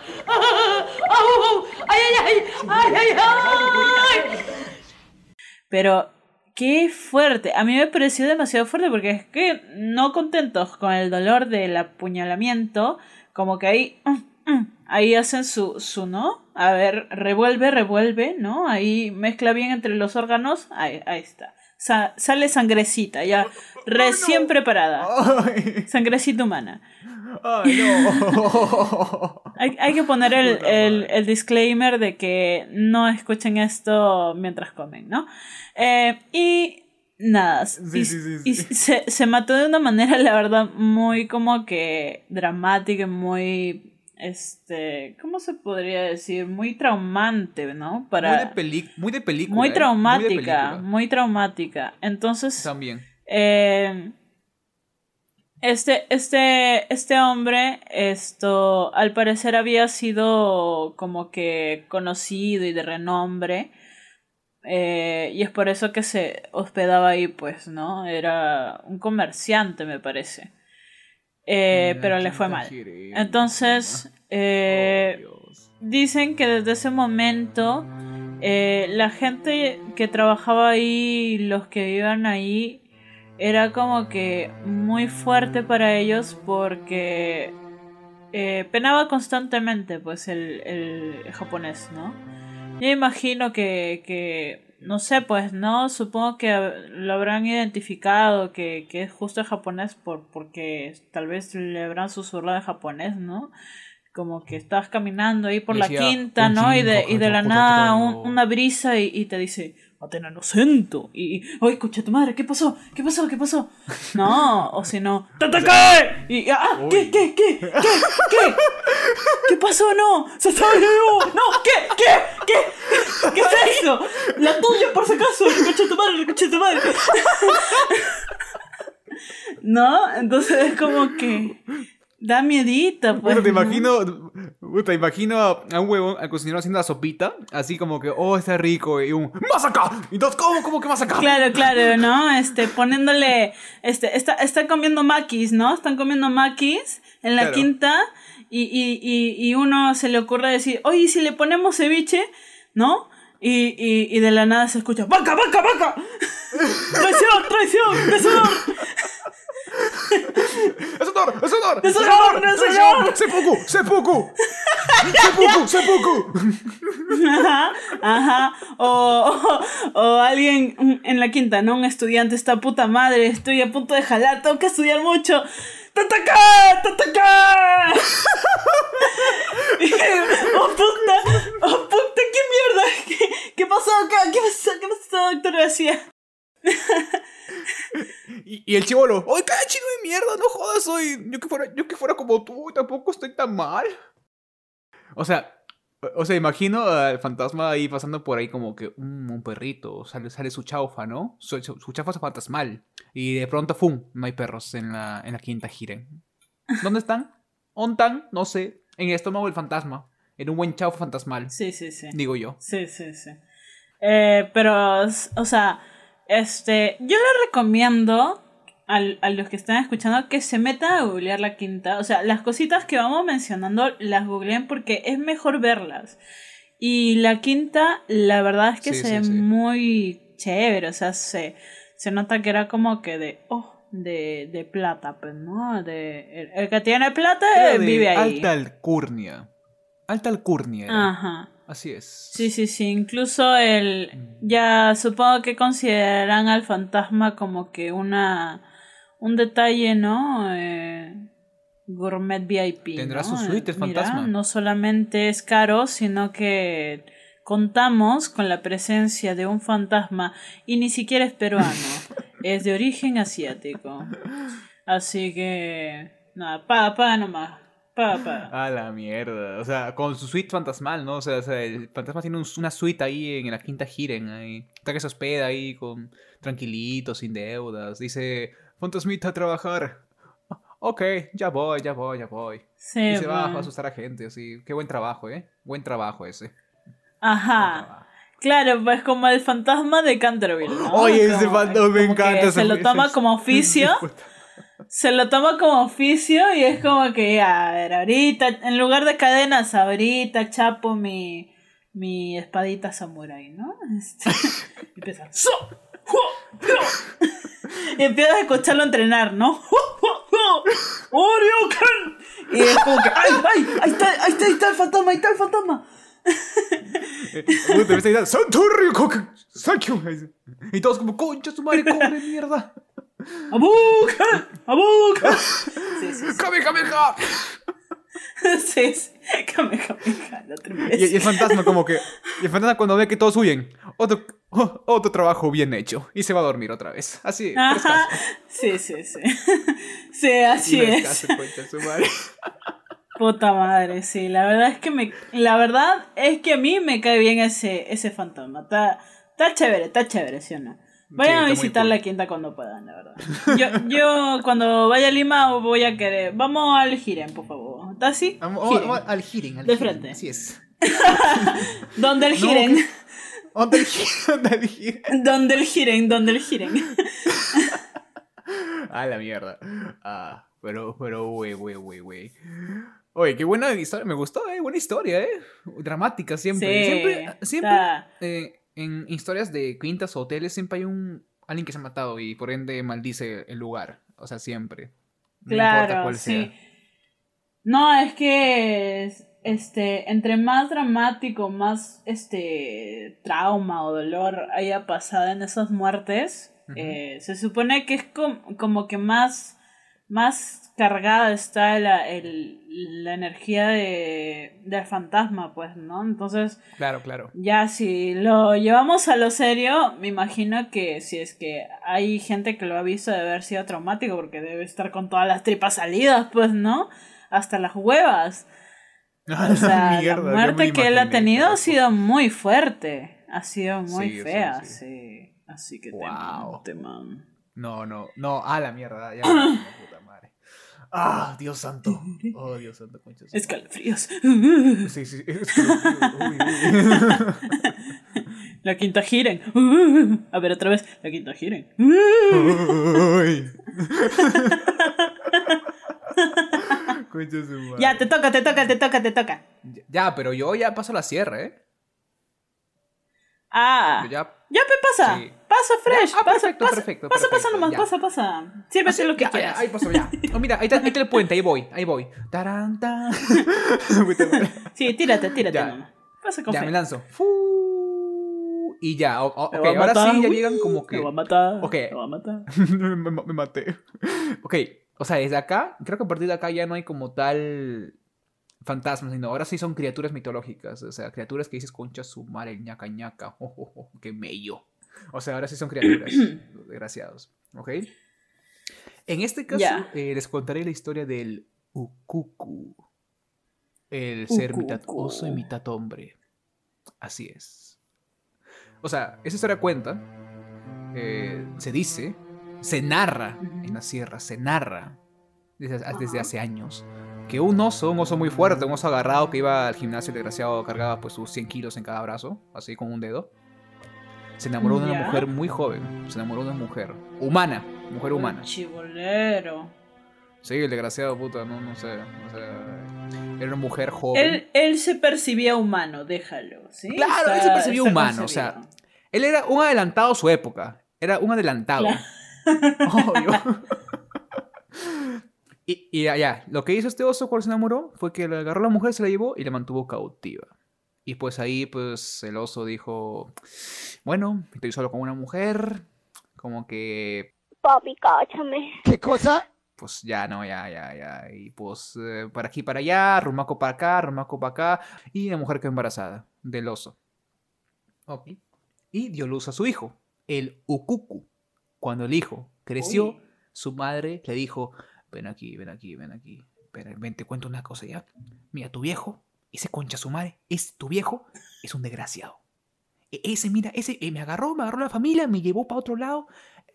¡Ay, ay, ay! ¡Ay, ay, ay! Pero Qué fuerte. A mí me pareció demasiado fuerte porque es que no contentos con el dolor del apuñalamiento, como que ahí, mm, mm, ahí hacen su, su, ¿no? A ver, revuelve, revuelve, ¿no? Ahí mezcla bien entre los órganos. Ahí, ahí está. sale sangrecita, ya recién preparada. Sangrecita humana. Ay, no. hay, hay, que poner el, el, el disclaimer de que no escuchen esto mientras comen, ¿no? Eh, y nada, y, se, se, mató de una manera, la verdad, muy como que dramática, muy este, ¿cómo se podría decir? Muy traumante, ¿no? Para, muy, de muy de película. Muy traumática, muy, traumática. Entonces... También. Eh, este, este, este hombre, esto, al parecer había sido como que conocido y de renombre eh, y es por eso que se hospedaba ahí, pues, ¿no? Era un comerciante, me parece. Eh, pero le fue mal. Entonces, eh, oh, dicen que desde ese momento la gente que trabajaba ahí, los que vivían ahí, era como que muy fuerte para ellos porque penaba constantemente, pues, el, el japonés, ¿no? Yo imagino que, no sé, pues, ¿no? Supongo que lo habrán identificado, que, que es justo el japonés por, porque tal vez le habrán susurrado en japonés, ¿no? Como que estás caminando ahí por la quinta, "Un ¿no? Y de, y de la nada un- una brisa y, y te dice, Atena no sento. Y, escucha tu madre, ¿qué pasó? ¿Qué pasó? ¿Qué pasó? No, o si no, ¡Tatakae! Y, ah, ¿qué, qué, qué, qué, qué? ¿Qué pasó? No, se está vivo. No, ¿qué, qué, qué? ¿Qué es eso? La tuya, por si acaso. Escucha tu madre, escucha tu madre. ¿No? Entonces es como que da miedita, pues. Puta, te ¿no? imagino, puta, te imagino a a un huevón, al cocinero haciendo la sopita, así como que, oh, está rico, y un, ¡más acá! Y entonces, ¿cómo, cómo que más acá? Claro, claro, ¿no? Este, poniéndole, este, está, está comiendo maquis, ¿no? Están comiendo maquis en la Claro. quinta y, y, y, y uno se le ocurre decir, oye, ¿y si le ponemos ceviche, ¿no? Y, y, y de la nada se escucha, ¡vaca, vaca, vaca! ¡Traición, traición, deshonor! ¡Es honor! ¡Es honor! ¡Es honor, es honor! ¡Seppuku! ¡Seppuku! ¡Seppuku! ¡Seppuku! Ajá, ajá. O, o, o alguien en la quinta, ¿no? Un estudiante está puta madre, estoy a punto de jalar, tengo que estudiar mucho. ¡Tataka! ¡Tataka! ¡Oh puta! ¡Oh puta! ¿Qué mierda? ¿Qué, qué pasó acá? ¿Qué pasó? ¿Qué pasó, doctor García? Y, y el chivolo, ¡ay, cada chino de mierda! ¡No jodas, soy! Yo que fuera, yo que fuera como tú, tampoco estoy tan mal. O sea, o sea, imagino al fantasma ahí pasando por ahí como que "Mm, un perrito, sale, sale su chaufa, ¿no? Su, su, su chaufa es fantasmal. Y de pronto, ¡fum! No hay perros en la, en la quinta giren. ¿Dónde están? ¿Ontan? No sé. En el estómago del fantasma. En un buen chaufa fantasmal. Sí, sí, sí. Digo yo. Sí, sí, sí. Eh, pero, o sea, este, yo le recomiendo al- a, los que están escuchando que se metan a googlear la quinta. O sea, las cositas que vamos mencionando las googleen porque es mejor verlas. Y la quinta, la verdad es que Sí, se sí, ve sí. muy chévere. O sea, se, se nota que era como que de, oh, de, de plata, pues, ¿no? De, el, el que tiene plata eh, vive ahí. Alta alcurnia. Alta alcurnia. era. Ajá. Así es. Sí, sí, sí. Incluso el. Ya supongo que considerarán al fantasma como que una. Un detalle, ¿no? Eh, gourmet VIP. Tendrá ¿no? su suite, el Mira, fantasma. No solamente es caro, sino que contamos con la presencia de un fantasma y ni siquiera es peruano. es de origen asiático. Así que. Nada, paga, paga nomás. Paga. A la mierda. O sea, con su suite fantasmal, ¿no? O sea, o sea, el fantasma tiene un- una suite ahí en la quinta giren. Ahí. Está que se hospeda ahí con tranquilito, sin deudas. Dice, fantasmita a trabajar. "Ah, Ok, ya voy, ya voy, ya voy. Sí, y se va a asustar a gente, así. Qué buen trabajo, ¿eh? Buen trabajo ese. Ajá. trabajo. Claro, pues como el fantasma de Canterville, ¿no? Oye, ese fantasma me encanta. Se lo toma como oficio. Se lo toma como oficio y es como que, a ver, ahorita, en lugar de cadenas, ahorita chapo mi, mi espadita samurai, ¿no? Este, y empieza, "So, hu, hu". y empiezas a escucharlo entrenar, ¿no? Orioken. Y es como que, ¡ay, ay! Ahí está, ahí está, ahí está el fantasma, ahí está el fantasma. Puta, me está gritando, ¡Santurio, coca! ¡Thank you! Y todos como, concha su madre, cobre mierda. ¡Abuca! ¡Abuca! Sí, sí, ¡Kamehameha! sí. sí, sí. Kamehameha, la vez. Y, y el fantasma como que... Y el fantasma cuando ve que todos huyen, otro, oh, otro trabajo bien hecho. Y se va a dormir otra vez. Así, Ajá. Sí, sí, sí. Sí, así es. Su madre. Puta madre, sí. La verdad es que me. La verdad es que a mí me cae bien ese, ese fantasma. Está, está chévere, está chévere, ¿sí o no? Vayan a visitar la quinta cuando puedan, la verdad. Yo, yo cuando vaya a Lima voy a querer. Vamos al Giren, por favor. ¿Está así? Giren. vamos al hearing, al De frente. Así es. ¿Dónde el que- ¿Dónde el hearing? ¿Dónde el hearing? ¿Dónde el Giren? Ah, la mierda. Ah, pero, pero, güey, güey, güey, güey. Oye, qué buena historia, me gustó, eh, buena historia, eh. Dramática siempre. Sí, siempre, siempre eh, en historias de quintas o hoteles siempre hay un alguien que se ha matado y por ende maldice el lugar. O sea, siempre. No importa cuál sí. sea. No, es que este, entre más dramático, más este trauma o dolor haya pasado en esas muertes, eh, se supone que es com- como que más, más cargada está la, el- la energía de, del fantasma, pues, ¿no? Entonces, Claro, claro. ya si lo llevamos a lo serio, me imagino que si es que hay gente que lo ha visto debe haber sido traumático porque debe estar con todas las tripas salidas, pues, ¿no? Hasta las huevas. O sea, Mierda, la muerte que él ha tenido ha sido muy fuerte. Ha sido muy Sí, fea, sí. sí. Así que Wow. te man. No, no, no, a la mierda, ya. puta madre. Ah, Dios santo. Oh, Dios santo, concha. su- Escalofríos. Sí, sí, uy, uy. La quinta giren. A ver, otra vez. La quinta giren. Uy. Ya, te toca, te toca, te toca, te toca. Ya, pero yo ya paso la sierra, ¿eh? Ah. Ya. Ya, pe, pasa. Sí. Pasa, fresh. Ya, ah, pasa, perfecto, pasa, perfecto, Pasa, pasa nomás, ya. pasa, pasa. Sírvete Ah, lo que quieras. ahí pasó, ya. Oh, mira, ahí está, ahí está el puente, ahí voy, ahí voy. Tarán, tan. Sí, tírate, tírate Ya. nomás. Pasa con ya fe. me lanzo. Fu- Y ya, o- o- Me ok, ahora matar, sí ya llegan como que. Me va a matar. Ok. Me va a matar. me, me maté. Ok, o sea, desde acá, creo que a partir de acá ya no hay como tal fantasmas, sino ahora sí son criaturas mitológicas. O sea, criaturas que dices concha su madre, ñaca ñaca, oh, oh, oh, qué mello. O sea, ahora sí son criaturas, desgraciados. ¿Ok? En este caso, eh, les contaré la historia del Ukuku. El ser mitad oso y mitad hombre. Así es. O sea, esa historia cuenta, eh, se dice, se narra en la sierra, se narra desde, desde hace años. Que un oso, un oso muy fuerte, un oso agarrado que iba al gimnasio, el desgraciado cargaba pues sus 100 kilos en cada brazo, así con un dedo. Se enamoró de una Ya. mujer muy joven, se enamoró de una mujer humana, mujer humana. Un chibolero. Sí, el desgraciado puta, no, no sé, no sé. Era una mujer joven. Él, él se percibía humano, déjalo. ¿sí? Claro, él se percibía humano, o sea. Él era un adelantado a su época. Era un adelantado. Obvio. y, y allá, lo que hizo este oso cuando se enamoró fue que le agarró a la mujer, se la llevó y la mantuvo cautiva. Y pues ahí, pues el oso dijo: Bueno, estoy solo con una mujer. Como que, Papi, cáchame. ¿Qué cosa? pues ya no, ya, ya, ya. Y pues eh, para aquí, para allá, rumaco para acá, rumaco para acá. Y la mujer quedó embarazada del oso. Ok. Y dio luz a su hijo, el Ukuku. Cuando el hijo creció, Uy. su madre le dijo, ven aquí, ven aquí, ven aquí. Ven, ven, te cuento una cosa ya. Mira, tu viejo, ese concha su madre, es tu viejo, es un desgraciado. E- Ese, mira, ese eh, me agarró, me agarró la familia, me llevó para otro lado,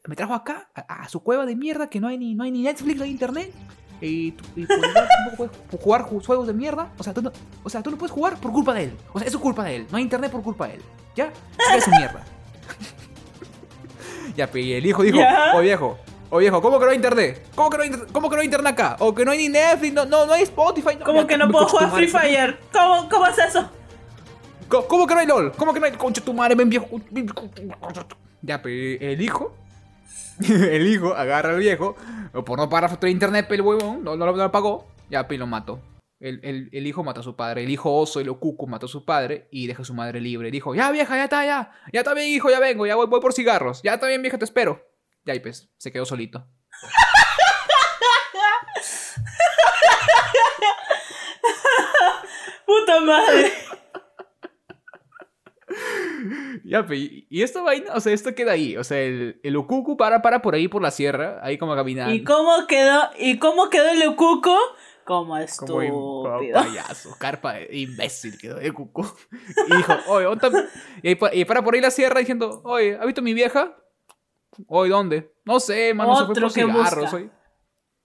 me trajo acá, a, a su cueva de mierda, que no hay ni, no hay ni Netflix, no hay internet. Y, tú- y por puedes jugar ju- juegos de mierda. O sea, tú no, o sea, tú no puedes jugar por culpa de él. O sea, es culpa de él. No hay internet por culpa de él. ¿Ya? Sigue su mierda. ya, y el hijo dijo, Ya. oh viejo, oh viejo, ¿cómo que no hay internet? ¿Cómo que no hay, inter- cómo que no hay internet acá? O que no hay ni Netflix, no, no, no hay Spotify. No, ¿Cómo ya, que no puedo jugar Free. Fire? ¿Cómo, ¿Cómo es eso? ¿Cómo, cómo que no hay LOL? ¿Cómo que no hay concha tu madre, ven viejo? Ya, pe, el hijo. el hijo agarra al viejo. Por no pagar la factura de internet, pe, el huevón. No, no, lo- no lo pagó. Ya, pe, lo mató. El, el- el hijo mató a su padre. El hijo oso, el ocuco, mató a su padre y deja a su madre libre. Dijo, ya vieja, ya está, ya. Ya está bien, hijo, ya vengo. Ya voy, voy por cigarros. Ya está bien, vieja, te espero. Ya, y pues, se quedó solito. Puta madre. Ya, pe, y, esta vaina, o sea, esto queda ahí. O sea, el, el ocuco para, para por ahí por la sierra. Ahí como caminando. ¿Y cómo quedó, y cómo quedó el cuco? Como Como estúpido. un payaso, carpa de imbécil quedó de cuco. Y dijo, oye, ¿dónde está-" y, y para por ahí la sierra diciendo, oye, ¿has visto a mi vieja? Oye, ¿dónde? No sé, mano, se fue por cigarros. oye".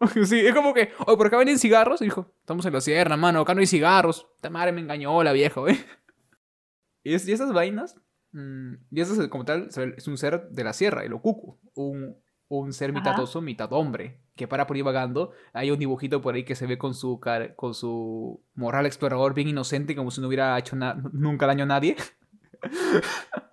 Sí, es como que, oye, por acá venden cigarros. Y dijo, estamos en la sierra, mano, acá no hay cigarros. Esta madre me engañó la vieja, güey. Y, es- y esas vainas, mm, y eso es como tal, es un ser de la sierra, el okuku. Un, un ser mitad Ajá. oso, mitad hombre, que para por ahí vagando. Hay un dibujito por ahí que se ve con su, cara- con su moral explorador bien inocente, como si no hubiera hecho nunca daño a nadie.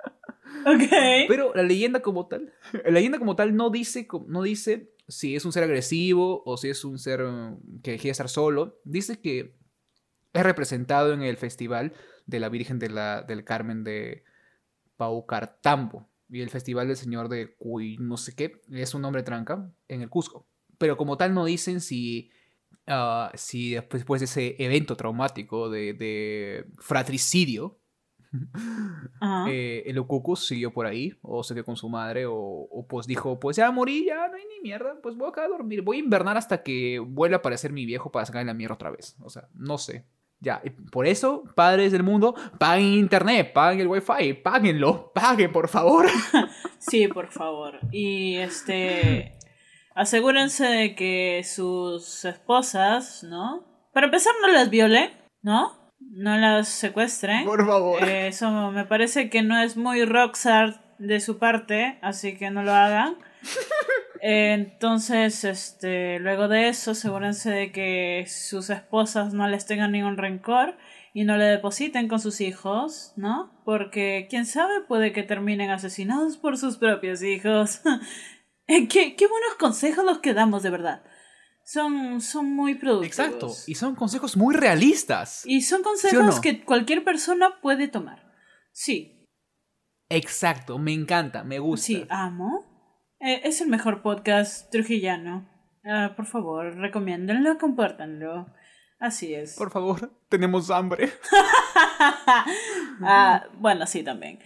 Ok. Pero la leyenda como tal, la leyenda como tal no dice, no dice si es un ser agresivo o si es un ser mm, que quiere estar solo. Dice que es representado en el festival de la Virgen de la, del Carmen de Paucartambo y el Festival del Señor de Cuy, no sé qué, es un nombre tranca, en el Cusco. Pero como tal no dicen si, ah, si después, después de ese evento traumático de, de fratricidio, Ajá. eh, el Ukuku siguió por ahí, o se quedó con su madre, o, o pues dijo, pues ya morí, ya no hay ni mierda, pues voy acá a dormir, voy a invernar hasta que vuelva a aparecer mi viejo para sacarle la mierda otra vez. O sea, no sé. Ya, y por eso, padres del mundo, paguen internet, paguen el wifi, páguenlo, paguen, por favor. Sí, por favor. Y este. Asegúrense de que sus esposas, ¿no? Para empezar, no las violen, ¿no? No las secuestren. Por favor. Eh, Eso me parece que no es muy rockstar de su parte, así que no lo hagan. Eh, Entonces, este, luego de eso, asegúrense de que sus esposas no les tengan ningún rencor y no le depositen con sus hijos, ¿no? Porque, quién sabe, puede que terminen asesinados por sus propios hijos. Eh, qué, qué buenos consejos los que damos, de verdad. Son, son muy productivos. Exacto, y son consejos muy realistas. Y son consejos no? que cualquier persona puede tomar. Sí, Exacto, me encanta, me gusta. sí, amo. Eh, es el mejor podcast trujillano. Ah, por favor, recomiéndenlo, compártanlo. Así es. Por favor, tenemos hambre. Ah, bueno, sí, también.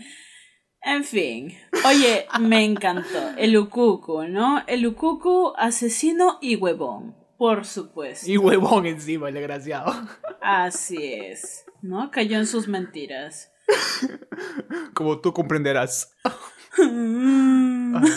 En fin. Oye, me encantó. El Ukuku, ¿no? El Ukuku asesino y huevón. Por supuesto. Y huevón encima, el desgraciado. Así es. ¿No? Cayó en sus mentiras. Como tú comprenderás. Mm. Ay.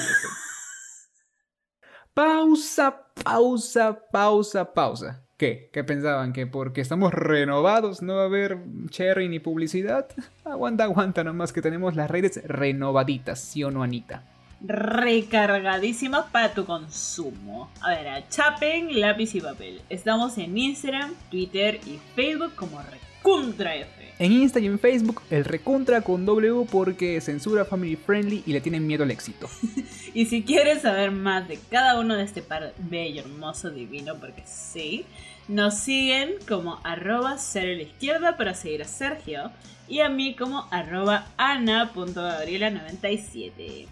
Pausa, pausa, pausa, pausa. ¿Qué? ¿Qué pensaban? ¿Que porque estamos renovados no va a haber cherry ni publicidad? Aguanta, aguanta, nomás que tenemos las redes renovaditas, ¿sí o no, Anita? recargadísimas para tu consumo. A ver, a chapen, lápiz y papel. Estamos en Instagram, Twitter y Facebook como RecuntraF. En Insta y en Facebook, el recontra con W porque censura family friendly y le tienen miedo al éxito. Y si quieres saber más de cada uno de este par bello, hermoso, divino, porque sí, nos siguen como arroba a la izquierda para seguir a Sergio y a mí como arroba ana.gabriela97.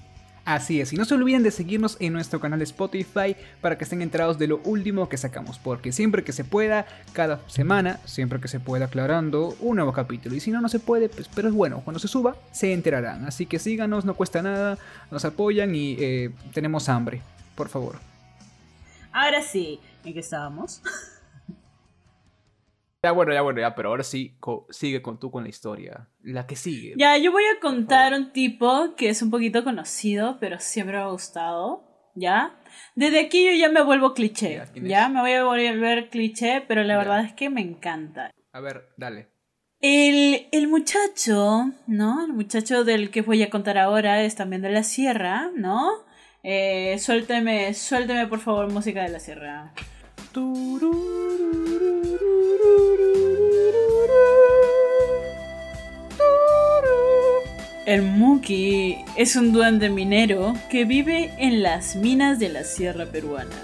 Así es, y no se olviden de seguirnos en nuestro canal de Spotify para que estén enterados de lo último que sacamos, porque siempre que se pueda, cada semana, siempre que se pueda aclarando un nuevo capítulo. Y si no, no se puede, pues, pero es bueno, cuando se suba, se enterarán. Así que síganos, no cuesta nada, nos apoyan y eh, tenemos hambre, por favor. Ahora sí, ¿en qué estábamos? Ya bueno, ya bueno, ya, pero ahora sí, co- sigue con tú con la historia, la que sigue. Ya, yo voy a contar un tipo que es un poquito conocido, pero siempre me ha gustado, ¿ya? Desde aquí yo ya me vuelvo cliché, Ya. Me voy a volver cliché, pero la Ya. verdad es que me encanta. A ver, dale. El, el muchacho, ¿no? El muchacho del que voy a contar ahora es también de la sierra, ¿no? Eh, suélteme, suélteme por favor música de la sierra. El Muki es un duende minero que vive en las minas de la sierra peruana.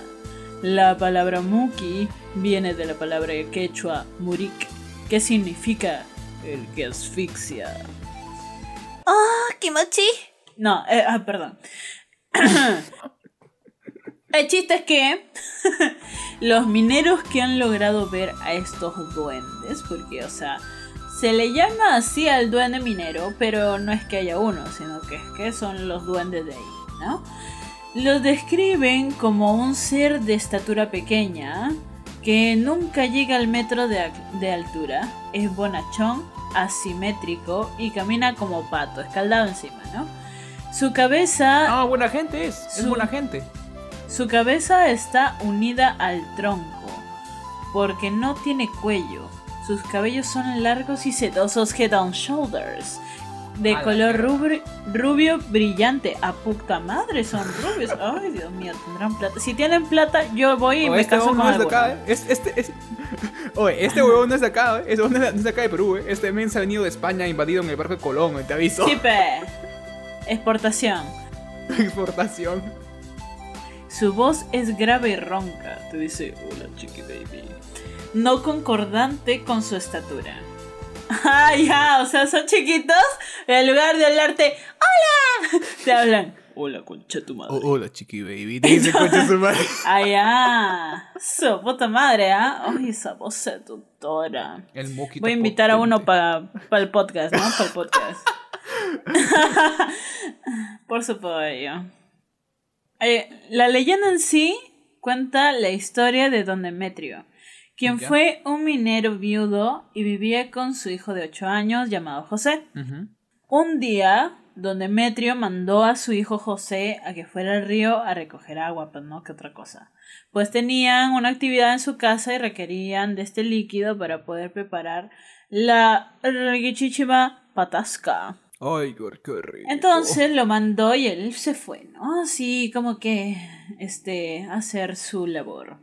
La palabra Muki viene de la palabra quechua murik, que significa el que asfixia. ¡Ah, Kimochi! No, eh, ah, perdón. El chiste es que los mineros que han logrado ver a estos duendes, porque, o sea, se le llama así al duende minero, pero no es que haya uno, sino que es que son los duendes de ahí, ¿no? Los describen como un ser de estatura pequeña, que nunca llega al metro de, al- de altura, es bonachón, asimétrico y camina como pato, escaldado encima, ¿no? Su cabeza Ah, buena gente es, es buena gente. Su cabeza está unida al tronco, porque no tiene cuello. Sus cabellos son largos y sedosos head and shoulders, de A color rubri- rubio brillante. A puta madre son rubios. Ay, Dios mío, tendrán plata. Si tienen plata, yo voy y Oh, me este caso con no es de acá, ¿eh? Es- este, es- Oye, este huevón no es de acá, ¿eh? Este no es de acá de Perú, ¿eh? Este men se ha venido de España invadido en el barco de Colón, ¿eh? te aviso. Sí, pe. Exportación. Exportación. Su voz es grave y ronca. Te dice, hola chiqui baby. no concordante con su estatura. Ah, ya, o sea, son chiquitos, en lugar de hablarte, ¡Hola! Te hablan, Hola, concha tu madre. Oh, hola, chiqui baby. Te dice concha su madre. Ah, ya. Su puta madre, ¿ah? Ay, esa voz seductora. El moquito Voy a invitar a uno para el podcast, ¿no? Para el podcast. Por supuesto. Eh, la leyenda en sí cuenta la historia de Don Demetrio, quien Ya. fue un minero viudo y vivía con su hijo de 8 años llamado José. Un día, don Demetrio mandó a su hijo José a que fuera al río a recoger agua, pues no que otra cosa. Pues tenían una actividad en su casa y requerían de este líquido para poder preparar la riquichichima patasca. Entonces lo mandó y él se fue, ¿no? Así como que, este, hacer su labor.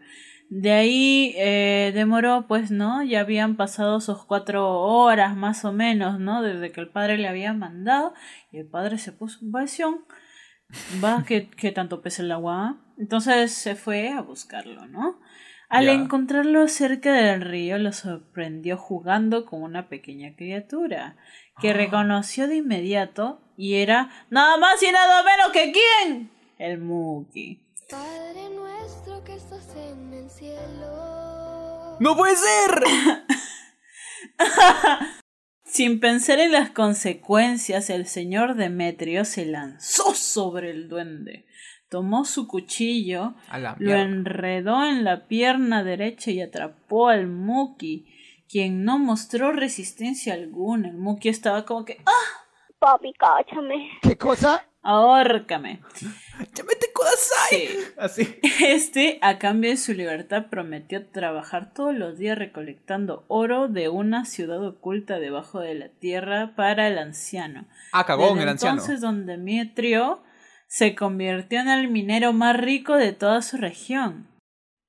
De ahí eh, demoró, pues, ¿no? Ya habían pasado sus cuatro horas más o menos, ¿no? Desde que el padre le había mandado y el padre se puso en pasión. Va, que, que tanto pesa el agua. Entonces se fue a buscarlo, ¿no? Al encontrarlo cerca del río, lo sorprendió jugando con una pequeña criatura, que reconoció de inmediato y era nada más y nada menos que quién? El Muki. Padre nuestro que estás en el cielo. ¡No puede ser! Sin pensar en las consecuencias, el señor Demetrio se lanzó sobre el duende. Tomó su cuchillo, lo enredó en la pierna derecha y atrapó al Muki, quien no mostró resistencia alguna. El Muki estaba como que ¡Ah! Papi, cáchame. ¿Qué cosa? ¡Ahórcame! ¡Llámate Kudasai! Sí. Así. Este, a cambio de su libertad, prometió trabajar todos los días recolectando oro de una ciudad oculta debajo de la tierra para el anciano. Ah, cagón Desde el anciano. Entonces, don Demetrio se convirtió en el minero más rico de toda su región.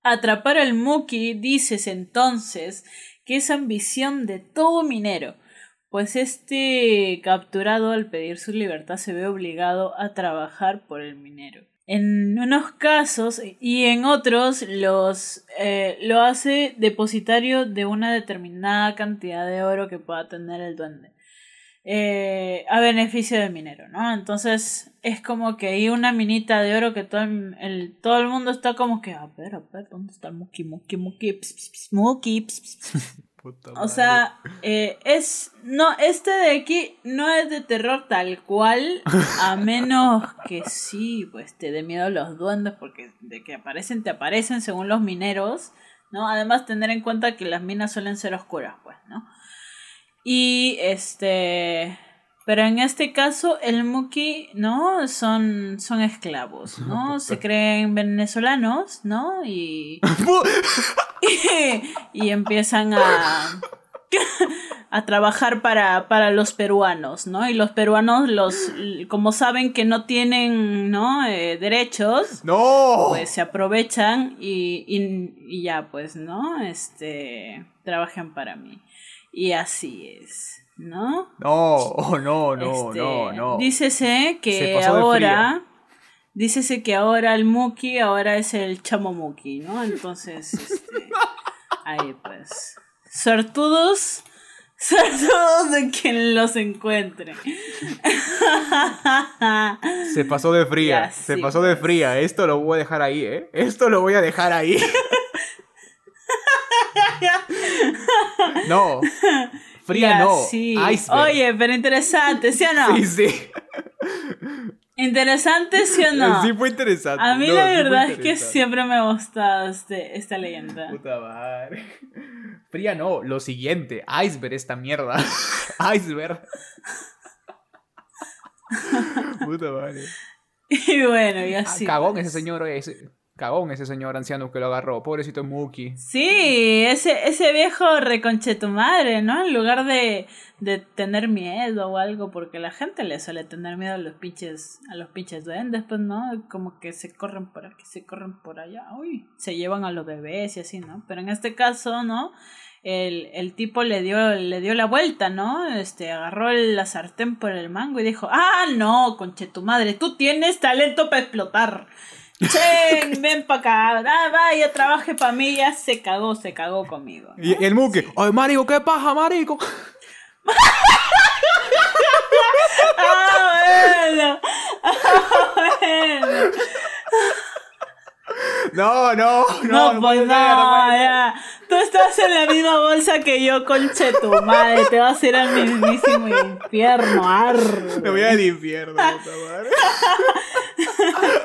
Atrapar al Muki, dices entonces, que es ambición de todo minero, pues este capturado al pedir su libertad se ve obligado a trabajar por el minero. En unos casos y en otros los eh, lo hace depositario de una determinada cantidad de oro que pueda tener el duende eh, a beneficio del minero, ¿no? Entonces es como que hay una minita de oro que todo el, todo el mundo está como que, a ver, a ver, ¿dónde está el Muki, Muki, Muki, ps, ps, ps, Muki, ps, ps, ps"? Puta O madre. sea, eh, es, no, este de aquí no es de terror tal cual, a menos que sí, pues te dé miedo los duendes, porque de que aparecen, te aparecen según los mineros, ¿no? Además tener en cuenta que las minas suelen ser oscuras, pues, ¿no? Y este. Pero en este caso, el Muki, ¿no? Son, son esclavos, ¿no? Se creen venezolanos, ¿no? Y. y, empiezan a. a trabajar para, para los peruanos, ¿no? Y los peruanos, los como saben que no tienen, ¿no? Eh, derechos, ¡No! pues se aprovechan y, y, y ya, pues, ¿no? Este, trabajan para mí. Y así es, ¿no? No, oh, no, no, Este, no, no. Dícese Se que ahora, dícese que ahora el Muki ahora es el Chamo Muki, ¿no? Entonces, este, ahí pues, sortudos, sortudos de quien los encuentre. Se pasó de fría, Ya, se sí, pasó de pues. fría. Esto lo voy a dejar ahí, ¿eh? Esto lo voy a dejar ahí. no, fría Ya, no, sí. iceberg. Oye, pero interesante, ¿sí o no? Sí, sí. Interesante, ¿sí o no? Sí fue interesante. A mí no, la sí verdad es que siempre me ha gustado este, esta leyenda. Puta madre. Fría no, lo siguiente, iceberg esta mierda. iceberg. Puta madre. Y bueno, y Ah, así. cagón pues. ese señor, ese, cagón ese señor anciano que lo agarró, pobrecito Muki. Sí, ese, ese viejo reconche tu madre, ¿no? En lugar de, de tener miedo o algo, porque la gente le suele tener miedo a los pinches, a los pinches duendes, pues, ¿no? Como que se corren por aquí, se corren por allá, uy, se llevan a los bebés y así, ¿no? Pero en este caso, ¿no? El, el tipo le dio, le dio la vuelta, ¿no? Este, agarró la sartén por el mango y dijo, ah, no, conche tu madre, tú tienes talento para explotar. Chen, ven pa' acá. Ah, vaya, trabaje para mí. Ya se cagó, se cagó conmigo. Y, y el Muki, ¡ay, marico, qué paja, marico! Ah, bueno. Ah, bueno. No, no, No, no, pues no, no ya. Tú estás en la misma bolsa que yo, conche tu madre. Te vas a ir al mismísimo infierno, arre. Me voy al infierno, puta madre.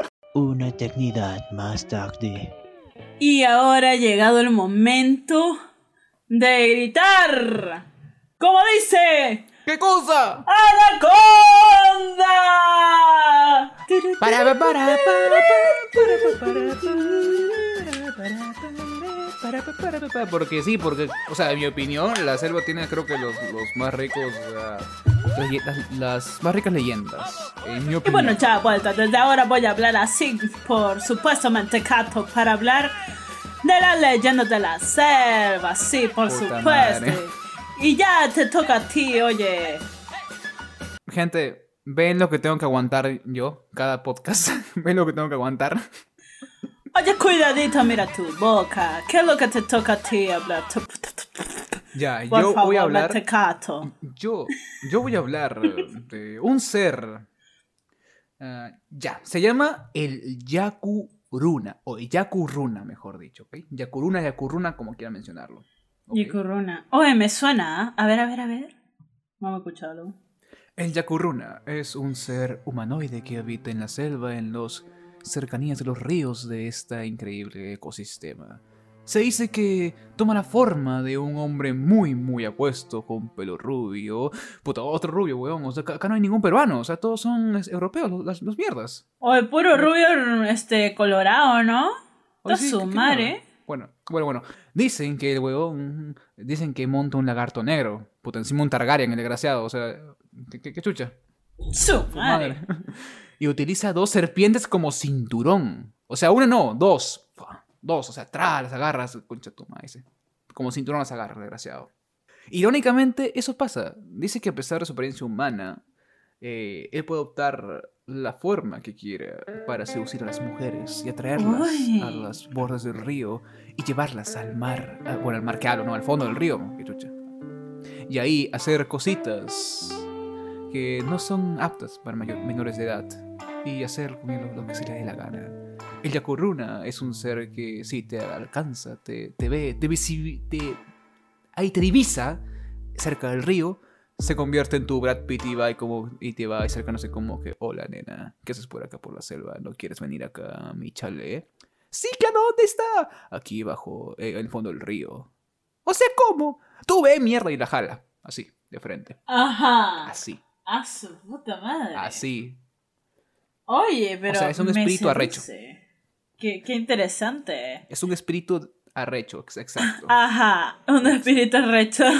Una eternidad más tarde. Y ahora ha llegado el momento de gritar. ¿Cómo dice? ¿Qué cosa? ¡Anaconda! Para, para, para, para, Porque sí, porque, o sea, en mi opinión, la selva tiene creo que los, los más ricos, sea, las, las- más ricas leyendas. En mi Y opinión. bueno, chavos, vuelta, desde ahora voy a hablar así, por supuesto, mentecato, para hablar de las leyendas de la selva, sí, por Puta supuesto. madre. Y ya te toca a ti, oye. Gente, ven lo que tengo que aguantar yo cada podcast. ven lo que tengo que aguantar. Oye, cuidadito, mira tu boca. ¿Qué es lo que te toca a ti hablar? Ya, Por yo favor, voy a hablar. mentecato. Yo, yo voy a hablar de un ser. ah, ya, se llama el Yakuruna. O Yakuruna, mejor dicho, ¿ok? Yakuruna, Yakuruna, como quieran mencionarlo. ¿ok? Y corona. Oye, me suena. ¿ah? A ver, a ver, a ver. Vamos a escucharlo. El Yakuruna es un ser humanoide que habita en la selva, en las cercanías de los ríos de este increíble ecosistema. Se dice que toma la forma de un hombre muy, muy apuesto, con pelo rubio. Puta, otro rubio, weón. O sea, acá no hay ningún peruano. O sea, todos son europeos, los, los mierdas. Oye, puro rubio, este, colorado, ¿no? Oye, sí, su madre. Bueno, bueno, bueno. Dicen que el huevón. Dicen que monta un lagarto negro. Puta, encima un Targaryen, el desgraciado. O sea, ¿qué, qué- qué chucha? Su madre. Y utiliza dos serpientes como cinturón. O sea, una no, dos. Dos, o sea, tra, las agarras, concha tu dice. Como cinturón las agarras, desgraciado. Irónicamente, eso pasa. Dice que a pesar de su apariencia humana, eh, él puede optar la forma que quiera para seducir a las mujeres y atraerlas Uy. a los bordes del río y llevarlas al mar. Bueno, al mar que hablo, no, al fondo del río, que chucha. Y ahí hacer cositas que no son aptas para menores de edad y hacer con él lo, que se le dé la gana. El Yakuruna es un ser que sí te alcanza, te, te ve, te, te, ahí te divisa cerca del río, se convierte en tu Brad Pitt y va y, como, y te va acercándose como que, hola nena, ¿qué haces por acá por la selva? ¿No quieres venir acá a mi chalet? Sí, claro, ¿dónde está? Aquí bajo, eh, en el fondo del río. O sea, ¿cómo? Tú ve mierda y la jala. Así, de frente. Ajá. Así, A su puta madre. así. Oye, pero. sea, es un espíritu arrecho. Qué, qué interesante. Es un espíritu arrecho, ex- exacto. Ajá, un espíritu arrecho.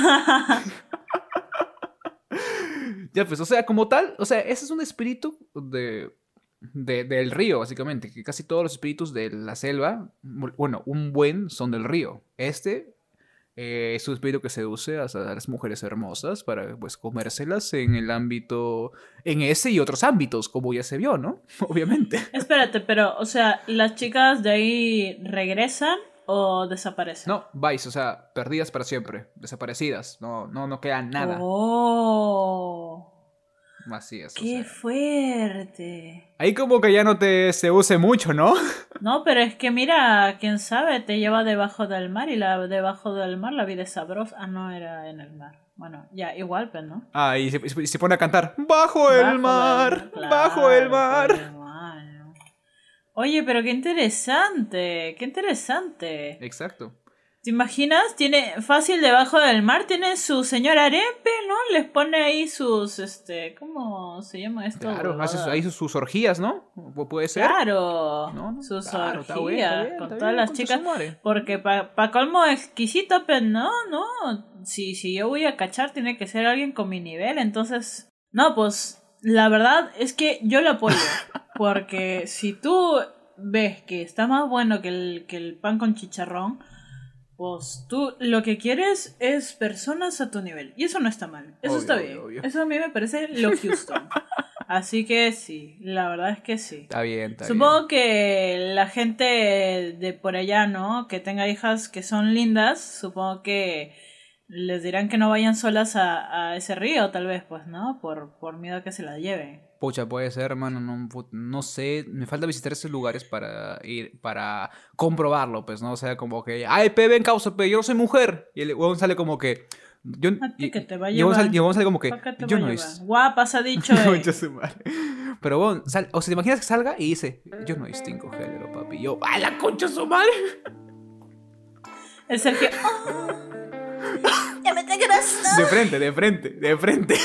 Ya, pues, o sea, como tal, o sea, ese es un espíritu de, de- del río, básicamente. Que casi todos los espíritus de la selva, bu- bueno, un buen son del río. Este eh, es un espíritu que seduce a, a las mujeres hermosas para, pues, comérselas en el ámbito, en ese y otros ámbitos, como ya se vio, ¿no? Obviamente. Espérate, pero, o sea, ¿las chicas de ahí regresan o desaparecen? No, vais, o sea, perdidas para siempre, desaparecidas, no, no, no queda nada. Oh, O qué sea. fuerte. Ahí como que ya no te se use mucho, ¿no? No, pero es que mira, quién sabe, te lleva debajo del mar y la debajo del mar la vida es sabrosa. Ah, no, era en el mar. Bueno, ya, igual, pues, ¿no? Ah, y se, y se pone a cantar Bajo el mar, bajo el claro, mar. bajo el mar, ¿no? Oye, pero qué interesante, qué interesante. Exacto. ¿Te imaginas? Tiene fácil debajo del mar, tiene su señor arepe, ¿no? Les pone ahí sus, este, ¿cómo se llama esto? Claro, hace huevadas? ahí sus, sus orgías, ¿no? Pu- Puede ser. Claro, No, sus claro, está bien, orgías está bien, con todas las chicas. Porque para pa colmo exquisito, pues no, no. Si, si yo voy a cachar, tiene que ser alguien con mi nivel. Entonces, no, pues la verdad es que yo lo apoyo. Porque si tú ves que está más bueno que el, que el pan con chicharrón, pues tú lo que quieres es personas a tu nivel. Y eso no está mal. Eso Obvio, está bien. obvio. Eso a mí me parece lo Houston. Así que sí, la verdad es que sí. Está bien, está Supongo que la gente de por allá, ¿no? Que tenga hijas que son lindas, supongo que les dirán que no vayan solas a, a ese río, tal vez, pues, ¿no? Por, por miedo a que se las lleven. Pucha, puede ser, hermano, no, no sé, me falta visitar esos lugares para ir, para comprobarlo, pues, ¿no? O sea, como que, ay, pe, ven, causa, pe, yo no soy mujer. Y el huevón sale como que, yo, A ti y, que te va a y sale, y como que, ¿Para qué te yo no es. Guapas ha dicho. eh. Pero bueno, sal- o sea, te imaginas que salga y dice, yo no distingo género, papi. Y yo, ¡a la concha su madre! El Sergio. Ya me. De frente, de frente, de frente.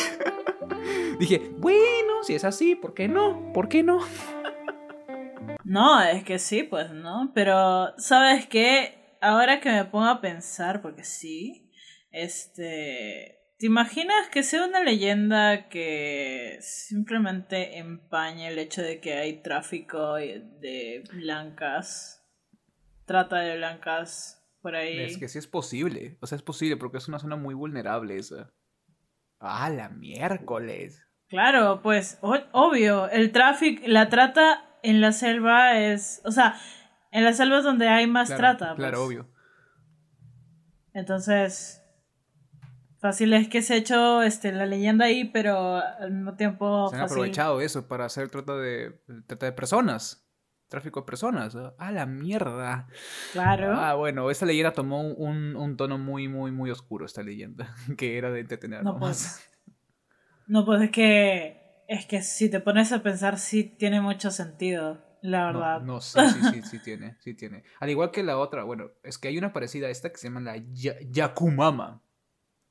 Dije, bueno, si es así, ¿por qué no? ¿Por qué no? No, es que sí, pues, ¿no? Pero, ¿sabes qué? Ahora que me pongo a pensar, porque sí, este... ¿Te imaginas que sea una leyenda que simplemente empañe el hecho de que hay tráfico de blancas, trata de blancas por ahí? Es que sí es posible. O sea, es posible porque es una zona muy vulnerable esa. ¡Ah, la miércoles! Claro, pues, obvio, el tráfico, la trata en la selva es, o sea, en las selvas donde hay más Claro, trata. Claro, pues. obvio. Entonces, fácil es que se ha hecho este, la leyenda ahí, pero al mismo tiempo Se han fácil- aprovechado eso para hacer trata de, trata de personas. Tráfico de personas. ¡Ah, la mierda! Claro. Ah, bueno, esta leyenda tomó un, un tono muy, muy, muy oscuro, esta leyenda. Que era de entretener No, nomás. No, pues es que, es que si te pones a pensar, sí tiene mucho sentido, la No, verdad. No, sí, sí, sí, sí tiene, sí tiene. Al igual que la otra, bueno, es que hay una parecida a esta que se llama la Ya- Yakumama.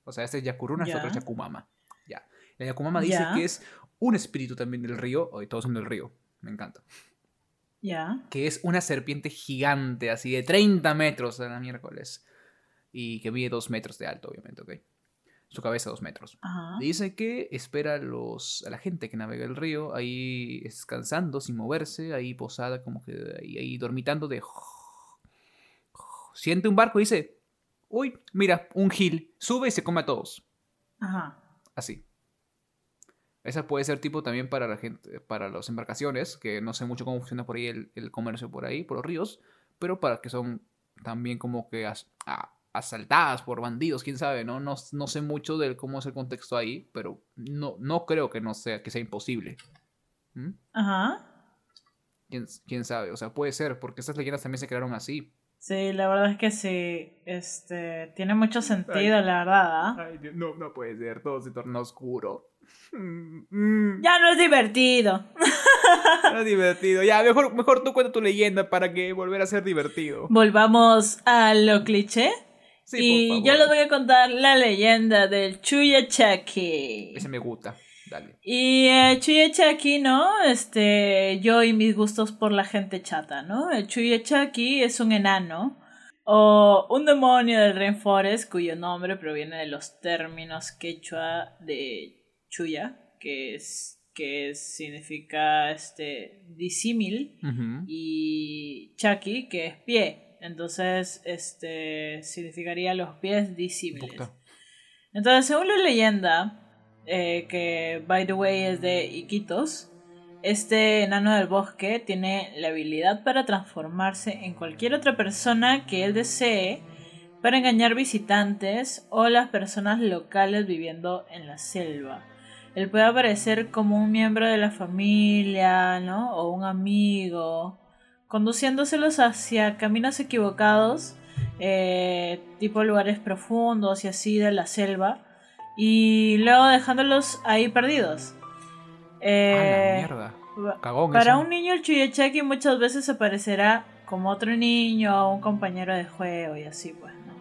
O sea, esta es Yakuruna, esta otra es Yakumama. Ya. La Yakumama dice que es un espíritu también del río, hoy todos son del río, me encanta. Que es una serpiente gigante, así de 30 metros la miércoles. Y que mide 2 metros de alto, obviamente, ¿ok? Su cabeza 2 metros. Ajá. Dice que espera a, los, a la gente que navega el río ahí descansando, sin moverse, ahí posada, como que ahí, ahí dormitando de... Siente un barco y dice, uy, mira, un gil, sube y se come a todos. Ajá. Así. Esa puede ser tipo también para la gente, para las embarcaciones, que no sé mucho cómo funciona por ahí el, el comercio por ahí, por los ríos, pero para que son también como que as- a- asaltadas por bandidos, quién sabe, ¿no? ¿no? No sé mucho de cómo es el contexto ahí, pero no, no creo que no sea, que sea imposible. ¿Mm? Ajá. ¿Quién, quién sabe? O sea, puede ser, porque estas leyendas también se crearon así. Sí, la verdad es que sí. Este, tiene mucho sentido, la verdad. ¿ah? Ay, Dios, no, no puede ser, todo se torna oscuro. Mm. Ya no es divertido. No es divertido. Ya, mejor, mejor tú cuenta tu leyenda para que volver a ser divertido. Volvamos a lo cliché. Sí, y por favor. yo les voy a contar la leyenda del Chuyachaki. Ese me gusta. Dale. Y el Chuyachaki, ¿no? Este, yo y mis gustos por la gente chata, ¿no? El Chuyachaki es un enano o un demonio del Rainforest cuyo nombre proviene de los términos quechua de Chuya, que es que significa este disímil y Chaki, que es pie. Entonces, este significaría los pies disímiles. Puta. Entonces, según la leyenda, eh, que by the way es de Iquitos, este enano del bosque tiene la habilidad para transformarse en cualquier otra persona que él desee para engañar visitantes o las personas locales viviendo en la selva. Él puede aparecer como un miembro de la familia, ¿no? O un amigo, conduciéndoselos hacia caminos equivocados, eh, tipo lugares profundos y así de la selva, y luego dejándolos ahí perdidos. Eh, la mierda. pa- Cagón para un niño el Chuyachaki muchas veces aparecerá como otro niño o un compañero de juego y así pues, ¿no?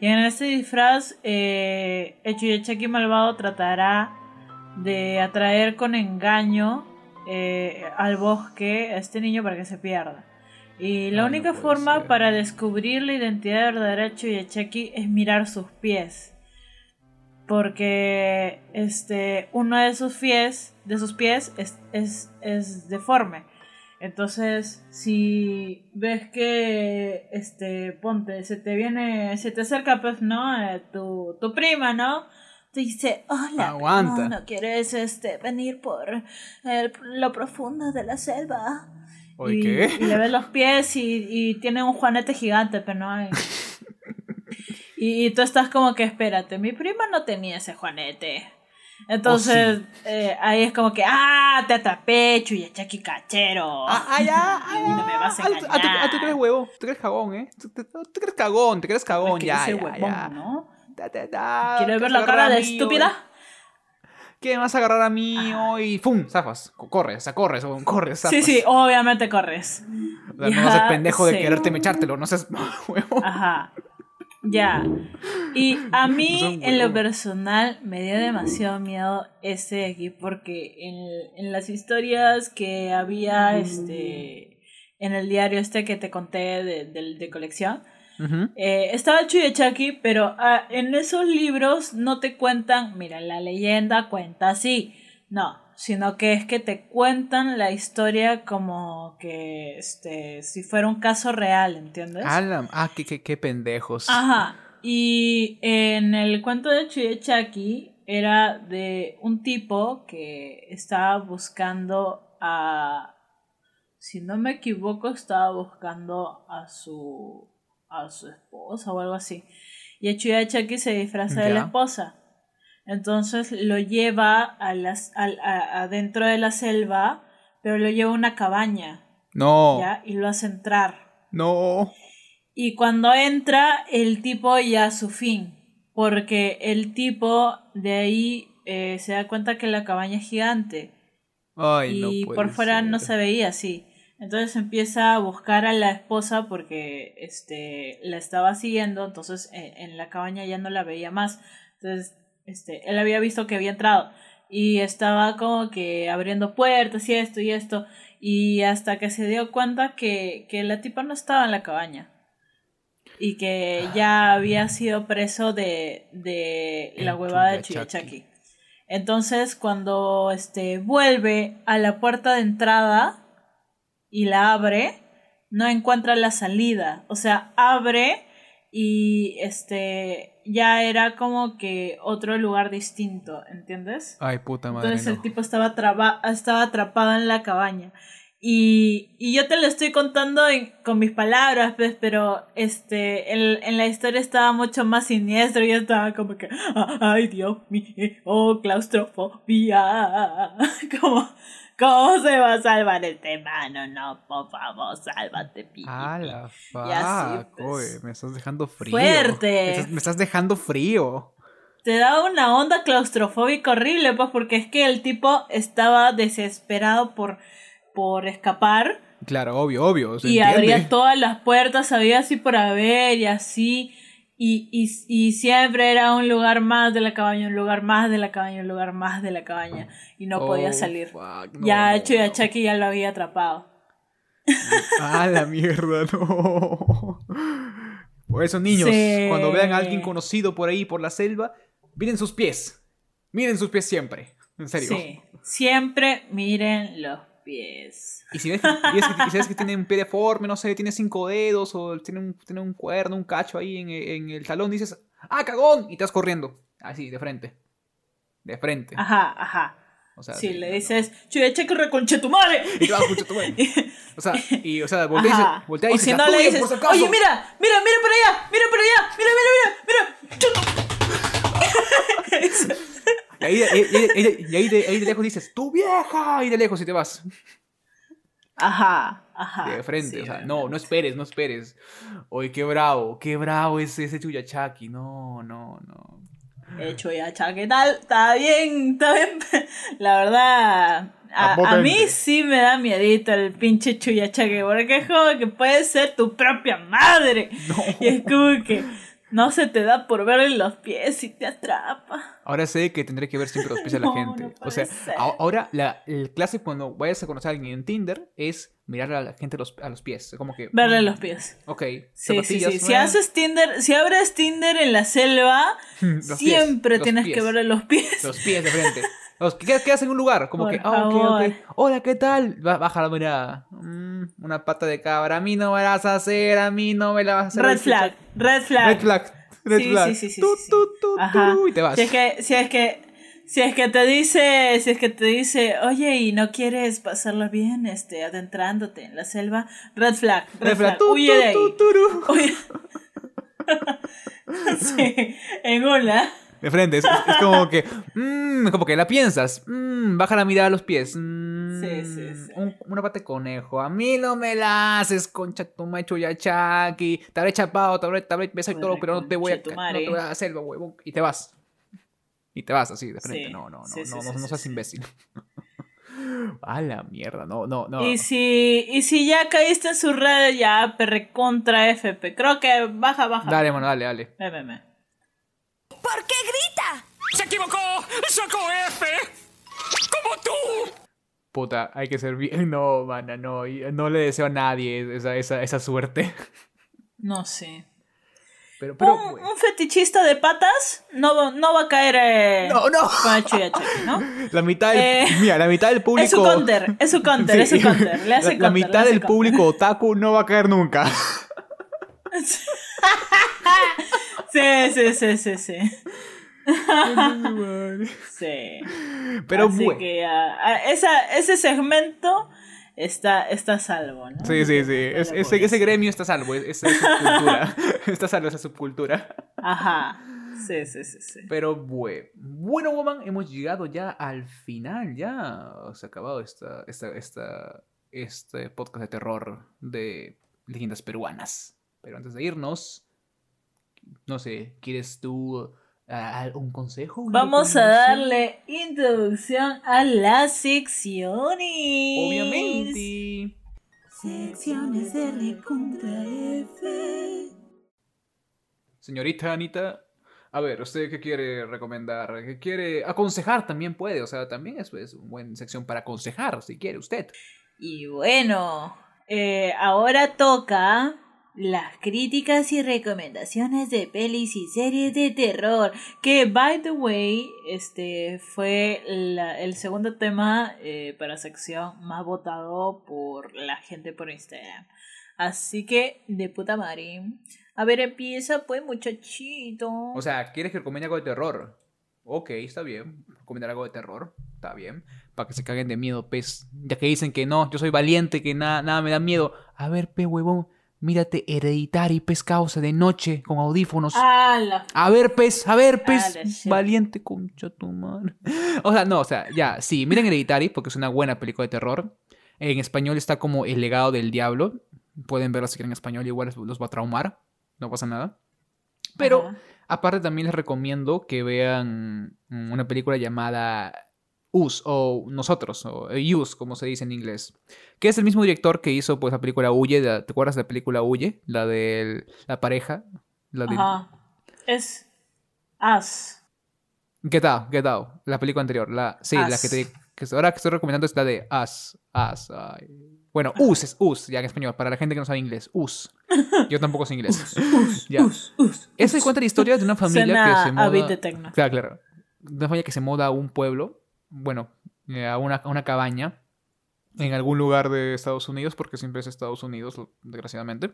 Y en este disfraz, eh, el Chuyachaki malvado tratará de atraer con engaño eh, al bosque a este niño para que se pierda. Y la no única forma ser. para descubrir la identidad verdadera de Chuyachaki es mirar sus pies. Porque este uno de sus pies, de sus pies es, es, es deforme. Entonces, si ves que este ponte, se te viene, se te acerca pues, ¿no? Eh, tu, tu prima, ¿no? Dice, hola, Aguanta. primo, ¿no quieres este, venir por el- lo profundo de la selva? Oye, y, ¿qué? y le ves los pies y, y tiene un juanete gigante, pero no hay. y, y tú estás como que, espérate, mi prima no tenía ese juanete. Entonces, eh, ahí es como que, ah, te atrapé, chuyachaki cachero. Ah, ah, ya, ah, Y no me vas a ah, tú- ah, tú- ah, tú engañar. crees huevo, tú crees cagón, ¿eh? Tú, tú- tú crees cagón, te crees cagón, ya, ya, huevón, ya. ¿no? ¿Quieres ver la cara de estúpida? ¿Qué vas a agarrar a mí hoy? ¡Fum! Zafas. Co- Corres, o sea, corres, o corres, zafas. Sí, sí, obviamente corres. O sea, no vas Ya, pendejo de quererte mechártelo, no seas huevo. Ajá. Ya. Y a mí, en lo personal, me dio demasiado miedo este de aquí porque en, en las historias que había este en el diario este que te conté de, de- de colección, Ujú. eh, estaba Chuyechaki, pero ah, en esos libros no te cuentan, mira, la leyenda cuenta así. No, sino que es que te cuentan la historia como que este si fuera un caso real, ¿entiendes? La- ah, qué, qué, qué pendejos. Ajá. Y en el cuento de Chuyechaki era de un tipo que estaba buscando a. Si no me equivoco, estaba buscando a su. A su esposa o algo así. Y el Chuyechaki se disfraza de la esposa. Entonces lo lleva a las, al- a- adentro de la selva, pero lo lleva a una cabaña, No, ¿ya? Y lo hace entrar. no. Y cuando entra, el tipo ya a su fin. Porque el tipo de ahí eh, se da cuenta que la cabaña es gigante. Ay, no y puede por fuera no se veía así. Entonces empieza a buscar a la esposa porque este, la estaba siguiendo. Entonces eh, en la cabaña ya no la veía más. Entonces este, él había visto que había entrado. Y estaba como que abriendo puertas y esto y esto. Y hasta que se dio cuenta que, que la tipa no estaba en la cabaña. Y que ya había sido preso de, de la huevada de. Chuyachaki. Entonces, cuando este vuelve a la puerta de entrada y la abre, no encuentra la salida. O sea, abre y este ya era como que otro lugar distinto, ¿entiendes? Ay, puta madre. Entonces el no. tipo estaba, traba- estaba atrapado en la cabaña. Y, y yo te lo estoy contando en- con mis palabras, pues, pero este, en, en la historia estaba mucho más siniestro. Y yo estaba como que, "Ah, ay Dios mío, oh, claustrofobia. como, ¿Cómo se va a salvar este mano? No, por favor, sálvate, pi, pi, Ah, pi". la Y así, fuck, pues. oye, me estás dejando frío. Fuerte. Me estás, me estás dejando frío. te da una onda claustrofóbica horrible, pues, porque es que el tipo estaba desesperado por, por escapar Claro, obvio, obvio. y entiende. abría todas las puertas, había así por haber y así. Y, y, y siempre era un lugar más de la cabaña, un lugar más de la cabaña, un lugar más de la cabaña. Y no podía Oh, salir. fuck, no, ya no, hecho y no. Chucky ya lo había atrapado. Ah, la mierda, no. Por eso, niños, Sí. cuando vean a alguien conocido por ahí, por la selva, miren sus pies. Miren sus pies siempre. En serio. Sí. Siempre miren los pies. Y si ves, que, y ves que- y tiene un pie deforme, no sé, tiene cinco dedos o tiene un, tiene un cuerno, un cacho ahí en, en el talón, dices, ¡ah, cagón! Y te vas corriendo. Así, de frente. De frente. Ajá, ajá. O sea, Si sí, le dices, chuyeche que reconche tu madre. Y te vas, "Pucha, tu madre". O sea, y, o sea, voltea voltea y o dice, si "La no le dices, por si acaso". oye, mira, mira, mira por allá, mira por allá, mira, mira, mira, mira. Y ahí, y- y- y- y ahí de, ahí de lejos dices, ¡tu vieja! Y de lejos y te vas. Ajá, ajá. De frente. sí, o sea, no, no esperes, no esperes. Oye, qué bravo, qué bravo es ese Chuyachaki. No, no, no. Hecho ya, cha, ¿qué tal? Está bien, está bien. La verdad, a, mí sí me da miedito el pinche chuyachaque, porque es como que puede ser tu propia madre. No. Y es como que no se te da por verle los pies y te atrapa. Ahora sé que tendré que ver siempre los pies de la No, gente. no o sea, ser. a- ahora la, el clase cuando vayas a conocer a alguien en Tinder es mirar a la gente a los, a los pies. Como que. Verle mm, los pies. Ok. Sí, sí, sí. Si haces Tinder, si abres Tinder en la selva, pies, siempre tienes pies. que verle los pies. Los pies de frente. Quedas, quedas en un lugar, como Por que, ah, ok, ok. favor. Hola, ¿qué tal? Ba- Baja la mirada. Mm, una pata de cabra. A mí no me la vas a hacer, a mí no me la vas a hacer. Red flag, red flag. Red flag. Red Sí, flag. sí, sí, sí, Tu, sí, tu, Ajá. tu, y te vas. Si es que, si es que, si es que te dice, si es que te dice, oye, y no quieres pasarlo bien, este, adentrándote en la selva, red flag, red, Red flag. flag, huye de ahí. tu, turu. Huye. sí, en una. De frente, es, es como que, mm, como que la piensas, mm, baja la mirada a los pies. mm, Sí, sí, sí. un- una pata de conejo, a mí no me la haces, concha tu macho ya chaki, te habré chapado, te habré, te habré besado y todo, pero no te voy a, no te voy a huevón, y te vas. Y te vas así, de frente, Sí, no, no, no, sí, no, no, seas imbécil. a la mierda, no, no, no. Y si, y si ya caíste en su red, ya perre contra FP. Creo que baja, baja. Dale, mano, dale, dale. Ve. ¿Por qué grita? ¡Se equivocó! ¡Sacó F! ¡Como tú! Puta, hay que ser bien. No, mana, no. No le deseo a nadie esa, esa, esa suerte. No sé. Pero, pero. un, fetichista de patas no, va- no va a caer eh, No, no. con el Chuya Cheque, ¿no? La mitad del, Eh, mira, la mitad del público. Es su counter, es su counter, es su counter. Le hace la, la counter, le mitad hace del counter. público otaku no va a caer nunca. Sí, sí, sí, sí, sí. Sí. Pero Así bueno. que ah, ah, esa, ese segmento está, está salvo, ¿no? Sí, sí, sí. Es- ese, ese gremio está salvo. es- Esa es subcultura. está salvo esa subcultura. Ajá. Sí, sí, sí, sí. Pero bueno. Bueno, woman, hemos llegado ya al final. Ya se ha acabado esta, esta, esta, este podcast de terror de leyendas peruanas. Pero antes de irnos, no sé, ¿quieres tú un consejo? Vamos a darle introducción a las secciones. Obviamente. Secciones R contra F. Señorita Anita, a ver, ¿usted qué quiere recomendar? ¿Qué quiere aconsejar? También puede, o sea, también es, es una buena sección para aconsejar, si quiere usted. Y bueno, eh, ahora toca las críticas y recomendaciones de pelis y series de terror. Que, by the way, este fue la- el segundo tema eh, para sección más votado por la gente por Instagram. Así que, de puta madre. A ver, empieza pues, muchachito. O sea, ¿quieres que recomiende algo de terror? Ok, está bien. Recomendar algo de terror, está bien. Para que se caguen de miedo, pez. Ya que dicen que no, yo soy valiente, que nada, nada me da miedo. A ver, pe huevón, mírate Hereditary, pez causa de noche, con audífonos. ¡Hala! A ver, pez, a ver, pez. Valiente concha tu madre. O sea, no, o sea, ya, sí, miren Hereditary porque es una buena película de terror. En español está como El legado del diablo. Pueden verla si quieren en español, igual los- va a traumar. No pasa nada. Pero Ajá. aparte también les recomiendo que vean una película llamada Us o Nosotros o eh, Us como se dice en inglés, que es el mismo director que hizo pues la película Huye, ¿te acuerdas de la película Huye? La de la pareja, la de Ajá. Es As. Get Out, Get Out, la película anterior, la sí, la que te que ahora que estoy recomendando es la de Us, Us. ay. Bueno, Us es Us, ya en español, para la gente que no sabe inglés, Us. Yo tampoco sé inglés. ya. Eso cuenta la historia de una familia Suena que se a muda. beat de techno. Claro, una familia que se muda a un pueblo, bueno, eh, a una, a una cabaña en algún lugar de Estados Unidos, porque siempre es Estados Unidos, desgraciadamente.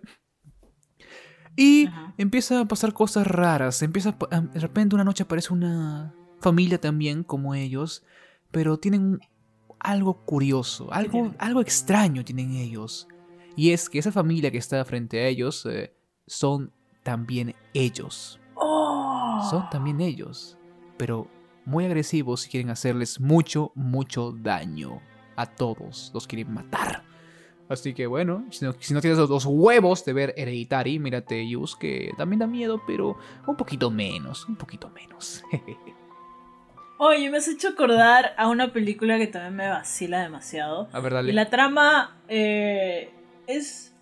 Y Ajá. empieza a pasar cosas raras. Empieza a de repente una noche aparece una familia también como ellos, pero tienen algo curioso, algo, algo extraño tienen ellos. Y es que esa familia que está frente a ellos eh, son también ellos. Oh. Son también ellos, pero muy agresivos y quieren hacerles mucho, mucho daño a todos. Los quieren matar. Así que bueno, si no, si no tienes los, los huevos de ver Hereditary, mírate Yus, que también da miedo, pero un poquito menos, un poquito menos. Oye, me has hecho acordar a una película que también me vacila demasiado. a ver, dale. Y la trama eh, es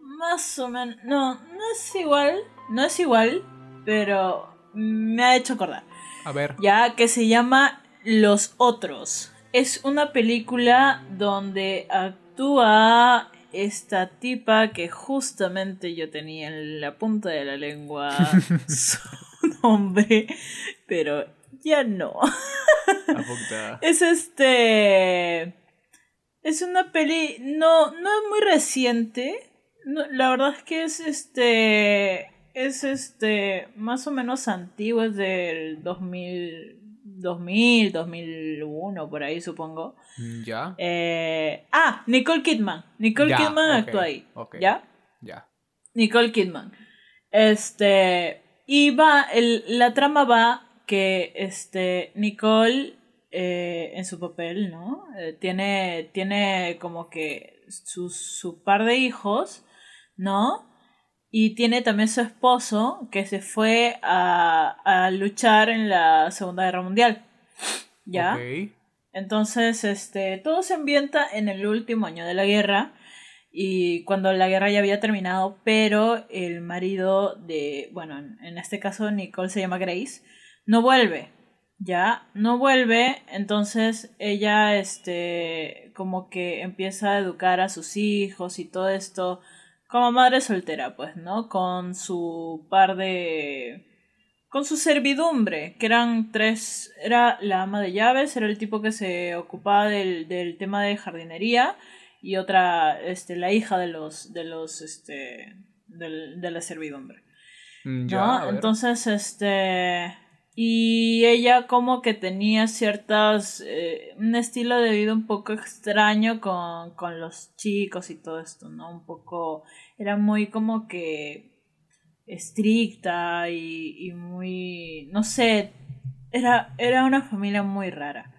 más o menos... No, no es igual, no es igual, pero me ha hecho acordar. A ver. Ya que se llama Los Otros. Es una película donde actúa esta tipa que justamente yo tenía en la punta de la lengua su nombre, pero ya no. Es este. Es una peli. No, no es muy reciente. No, la verdad es que es este. Es este más o menos antiguo, es del 2000, 2000 2001, por ahí supongo. Mm, Ya. Eh, ah, Nicole Kidman. Nicole Ya, Kidman ok, actúa ahí. ¿Ya? Ya. Nicole Kidman. Este. Y va. El, la trama va que este. Nicole. eh, en su papel, ¿no? Eh, tiene. Tiene como que. Su, su par de hijos. ¿No? Y tiene también su esposo. Que se fue a. a luchar en la Segunda Guerra Mundial. ¿Ya? Entonces, este, todo se ambienta en el último año de la guerra y cuando la guerra ya había terminado, pero el marido de, bueno, en, en este caso Nicole se llama Grace, no vuelve, ya, no vuelve, entonces ella, este, como que empieza a educar a sus hijos y todo esto como madre soltera, pues, ¿no? Con su par de con su servidumbre, que eran tres, era la ama de llaves, era el tipo que se ocupaba del, del tema de jardinería y otra, este, la hija de los, de los, este, del- de la servidumbre. Mm. Entonces, este, y ella como que tenía ciertas, eh, un estilo de vida un poco extraño con, con los chicos y todo esto, ¿no? Un poco, era muy como que estricta y, y muy, no sé, era, era una familia muy rara.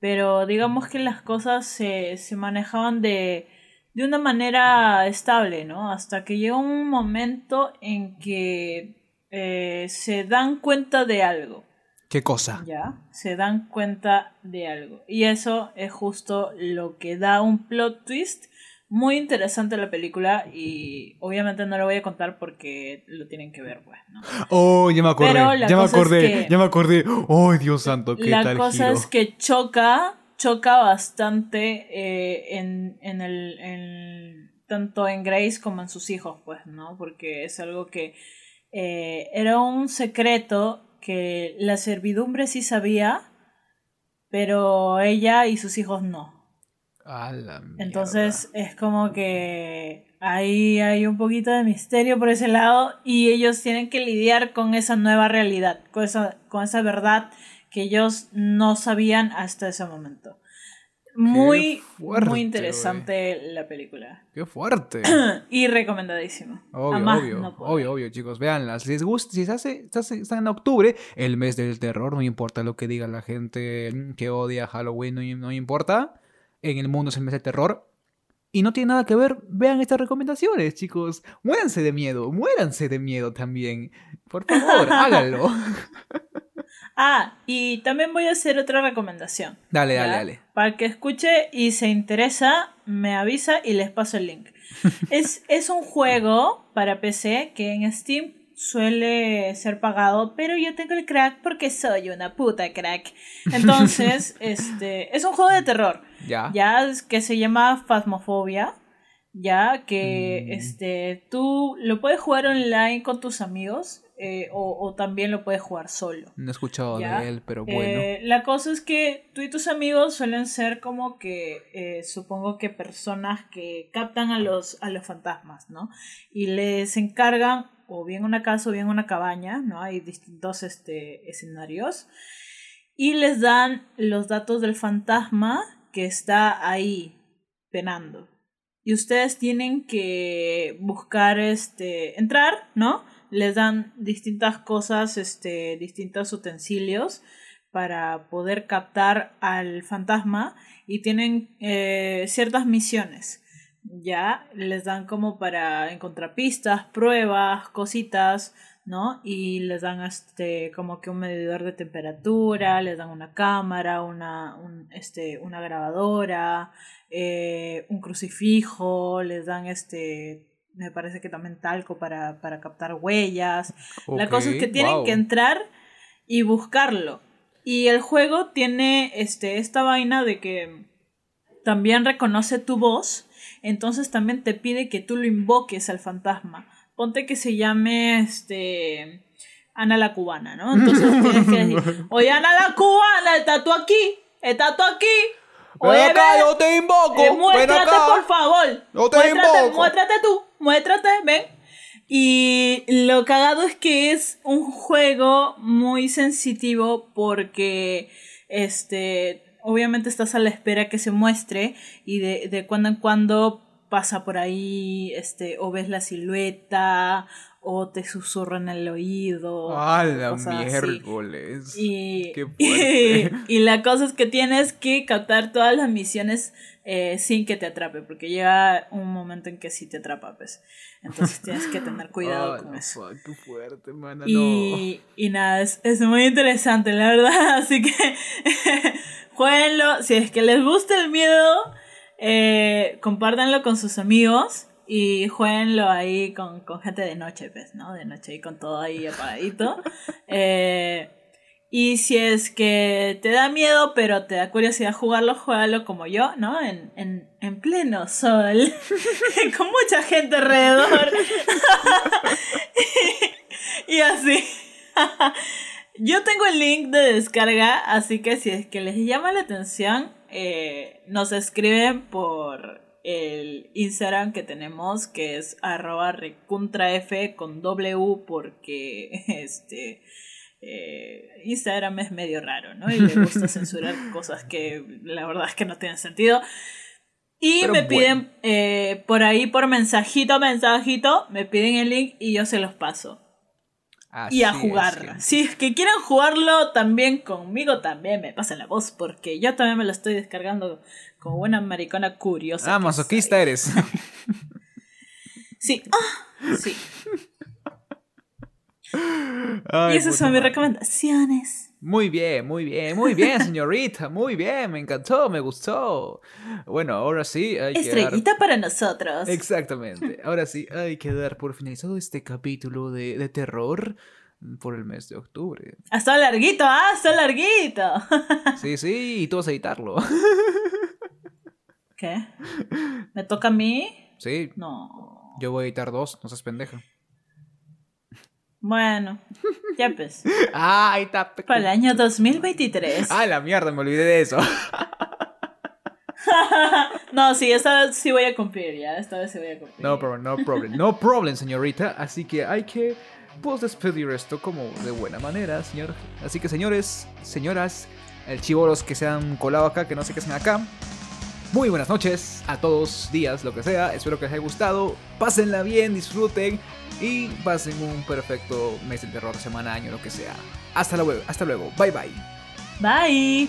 Pero digamos que las cosas se, se manejaban de, de una manera estable, ¿no? Hasta que llegó un momento en que eh, se dan cuenta de algo. ¿Qué cosa? ¿Ya? Se dan cuenta de algo. Y eso es justo lo que da un plot twist muy interesante a la película y obviamente no lo voy a contar porque lo tienen que ver, pues, ¿no? Oh, ya me acordé. Ya me es acordé. que- Ya me acordé. Oh, Dios santo, qué La tal cosa giro. es que choca, choca bastante eh, en, en el, en- tanto en Grace como en sus hijos, pues, ¿no? Porque es algo que eh, era un secreto que la servidumbre sí sabía, pero ella y sus hijos no. A la mierda. Entonces es como que ahí hay un poquito de misterio por ese lado y ellos tienen que lidiar con esa nueva realidad, con esa, con esa verdad que ellos no sabían hasta ese momento. Muy, fuerte, muy interesante la película. Qué fuerte. Y recomendadísima. Obvio, A más obvio, no obvio, obvio, chicos, véanlas. Si les gusta, si se hace, se hace- está en octubre, el mes del terror, no importa lo que diga la gente mm, que odia Halloween, no, no importa. En el mundo es el mes del terror. Y no tiene nada que ver, vean estas recomendaciones, chicos. Muéranse de miedo, muéranse de miedo también. Por favor, háganlo. Ah, y también voy a hacer otra recomendación. Dale, dale, dale. Para que escuche y se interesa, me avisa y les paso el link. es, es un juego para PC que en Steam suele ser pagado, pero yo tengo el crack porque soy una puta crack. Entonces, este, es un juego de terror. Ya. Ya que se llama Phasmophobia. Ya que Mm. este, tú lo puedes jugar online con tus amigos eh, o, o también lo puedes jugar solo. No he escuchado Ya. de él, pero bueno. Eh, la cosa es que tú y tus amigos suelen ser como que, eh, supongo que personas que captan a los, a los fantasmas, ¿no? Y les encargan o bien una casa o bien una cabaña, ¿no? Hay distintos este, escenarios. Y les dan los datos del fantasma que está ahí penando. Y ustedes tienen que buscar, este, entrar, ¿no? Les dan distintas cosas, este, distintos utensilios para poder captar al fantasma y tienen eh, ciertas misiones. Ya les dan como para encontrar pistas, pruebas, cositas, ¿no? Y les dan este como que un medidor de temperatura, les dan una cámara, una, un- este, una grabadora, eh, un crucifijo, les dan este me parece que también talco para, para captar huellas. La cosa es que tienen wow. que entrar y buscarlo. Y el juego tiene este, esta vaina de que también reconoce tu voz, entonces también te pide que tú lo invoques al fantasma. Ponte que se llame este Ana la cubana, ¿no? Entonces tienes que decir, oye Ana la cubana, ¿estás tú aquí? ¿Estás tú aquí? Ven Oye, acá, ven, yo te invoco. eh, ven muéstrate, acá. por favor. Yo te muéstrate, invoco. muéstrate tú, muéstrate, ven. Y lo cagado es que es un juego muy sensitivo porque este obviamente estás a la espera que se muestre y de, de cuando en cuando pasa por ahí este o ves la silueta o te susurran en el oído. ¡Ah, la miércoles! Y, ¡Qué y, y la cosa es que tienes que captar todas las misiones eh, sin que te atrape, porque llega un momento en que sí te atrapa, pues. Entonces tienes que tener cuidado con no, eso. ¡Qué fuerte, mana! Y, y nada, es, es muy interesante, la verdad. Así que jueguenlo. Si es que les gusta el miedo, eh, compártanlo con sus amigos. Y jueguenlo ahí con, con gente de noche, pues, ¿no? De noche y con todo ahí apagadito. Eh, y si es que te da miedo, pero te da curiosidad jugarlo, juégalo como yo, ¿no? En, en, en pleno sol, con mucha gente alrededor. y así. Yo tengo el link de descarga, así que si es que les llama la atención, eh, nos escriben por el Instagram que tenemos, que es arroba recuntraf con W, porque este eh, Instagram es medio raro, ¿no? Y le gusta censurar cosas que la verdad es que no tienen sentido. Y Pero me bueno. piden eh, por ahí, por mensajito, mensajito, me piden el link y yo se los paso. Y a es, jugar. Si es que quieren jugarlo también conmigo, también me pasan la voz, porque yo también me lo estoy descargando como buena maricona curiosa. Ah, masoquista eres. Sí, ah, sí. Ay, y esas son mis recomendaciones. Muy bien, muy bien, muy bien, señorita, muy bien, me encantó, me gustó. Bueno, ahora sí hay que dar... Estrellita para nosotros. Exactamente, ahora sí hay que dar por finalizado este capítulo de, de terror por el mes de octubre. Hasta larguito, ah, hasta larguito. Sí, sí, y tú vas a editarlo. ¿Qué? ¿Me toca a mí? Sí, No. yo voy a editar dos, no seas pendeja. Bueno, ya pues. Ah, ahí está. Para el año 2023. Ah, la mierda, me olvidé de eso. No, sí, esta vez sí voy a cumplir, ya. Esta vez sí voy a cumplir. No problem, no problem, no problem, señorita. Así que hay que pues despedir esto como de buena manera, señor. Así que señores, señoras, el chivoros que se han colado acá, que no sé qué hacen acá. Muy buenas noches a todos, días, lo que sea. Espero que les haya gustado. Pásenla bien, disfruten y pasen un perfecto mes de terror, semana, año, lo que sea. Hasta luego, hasta luego. Bye bye. Bye.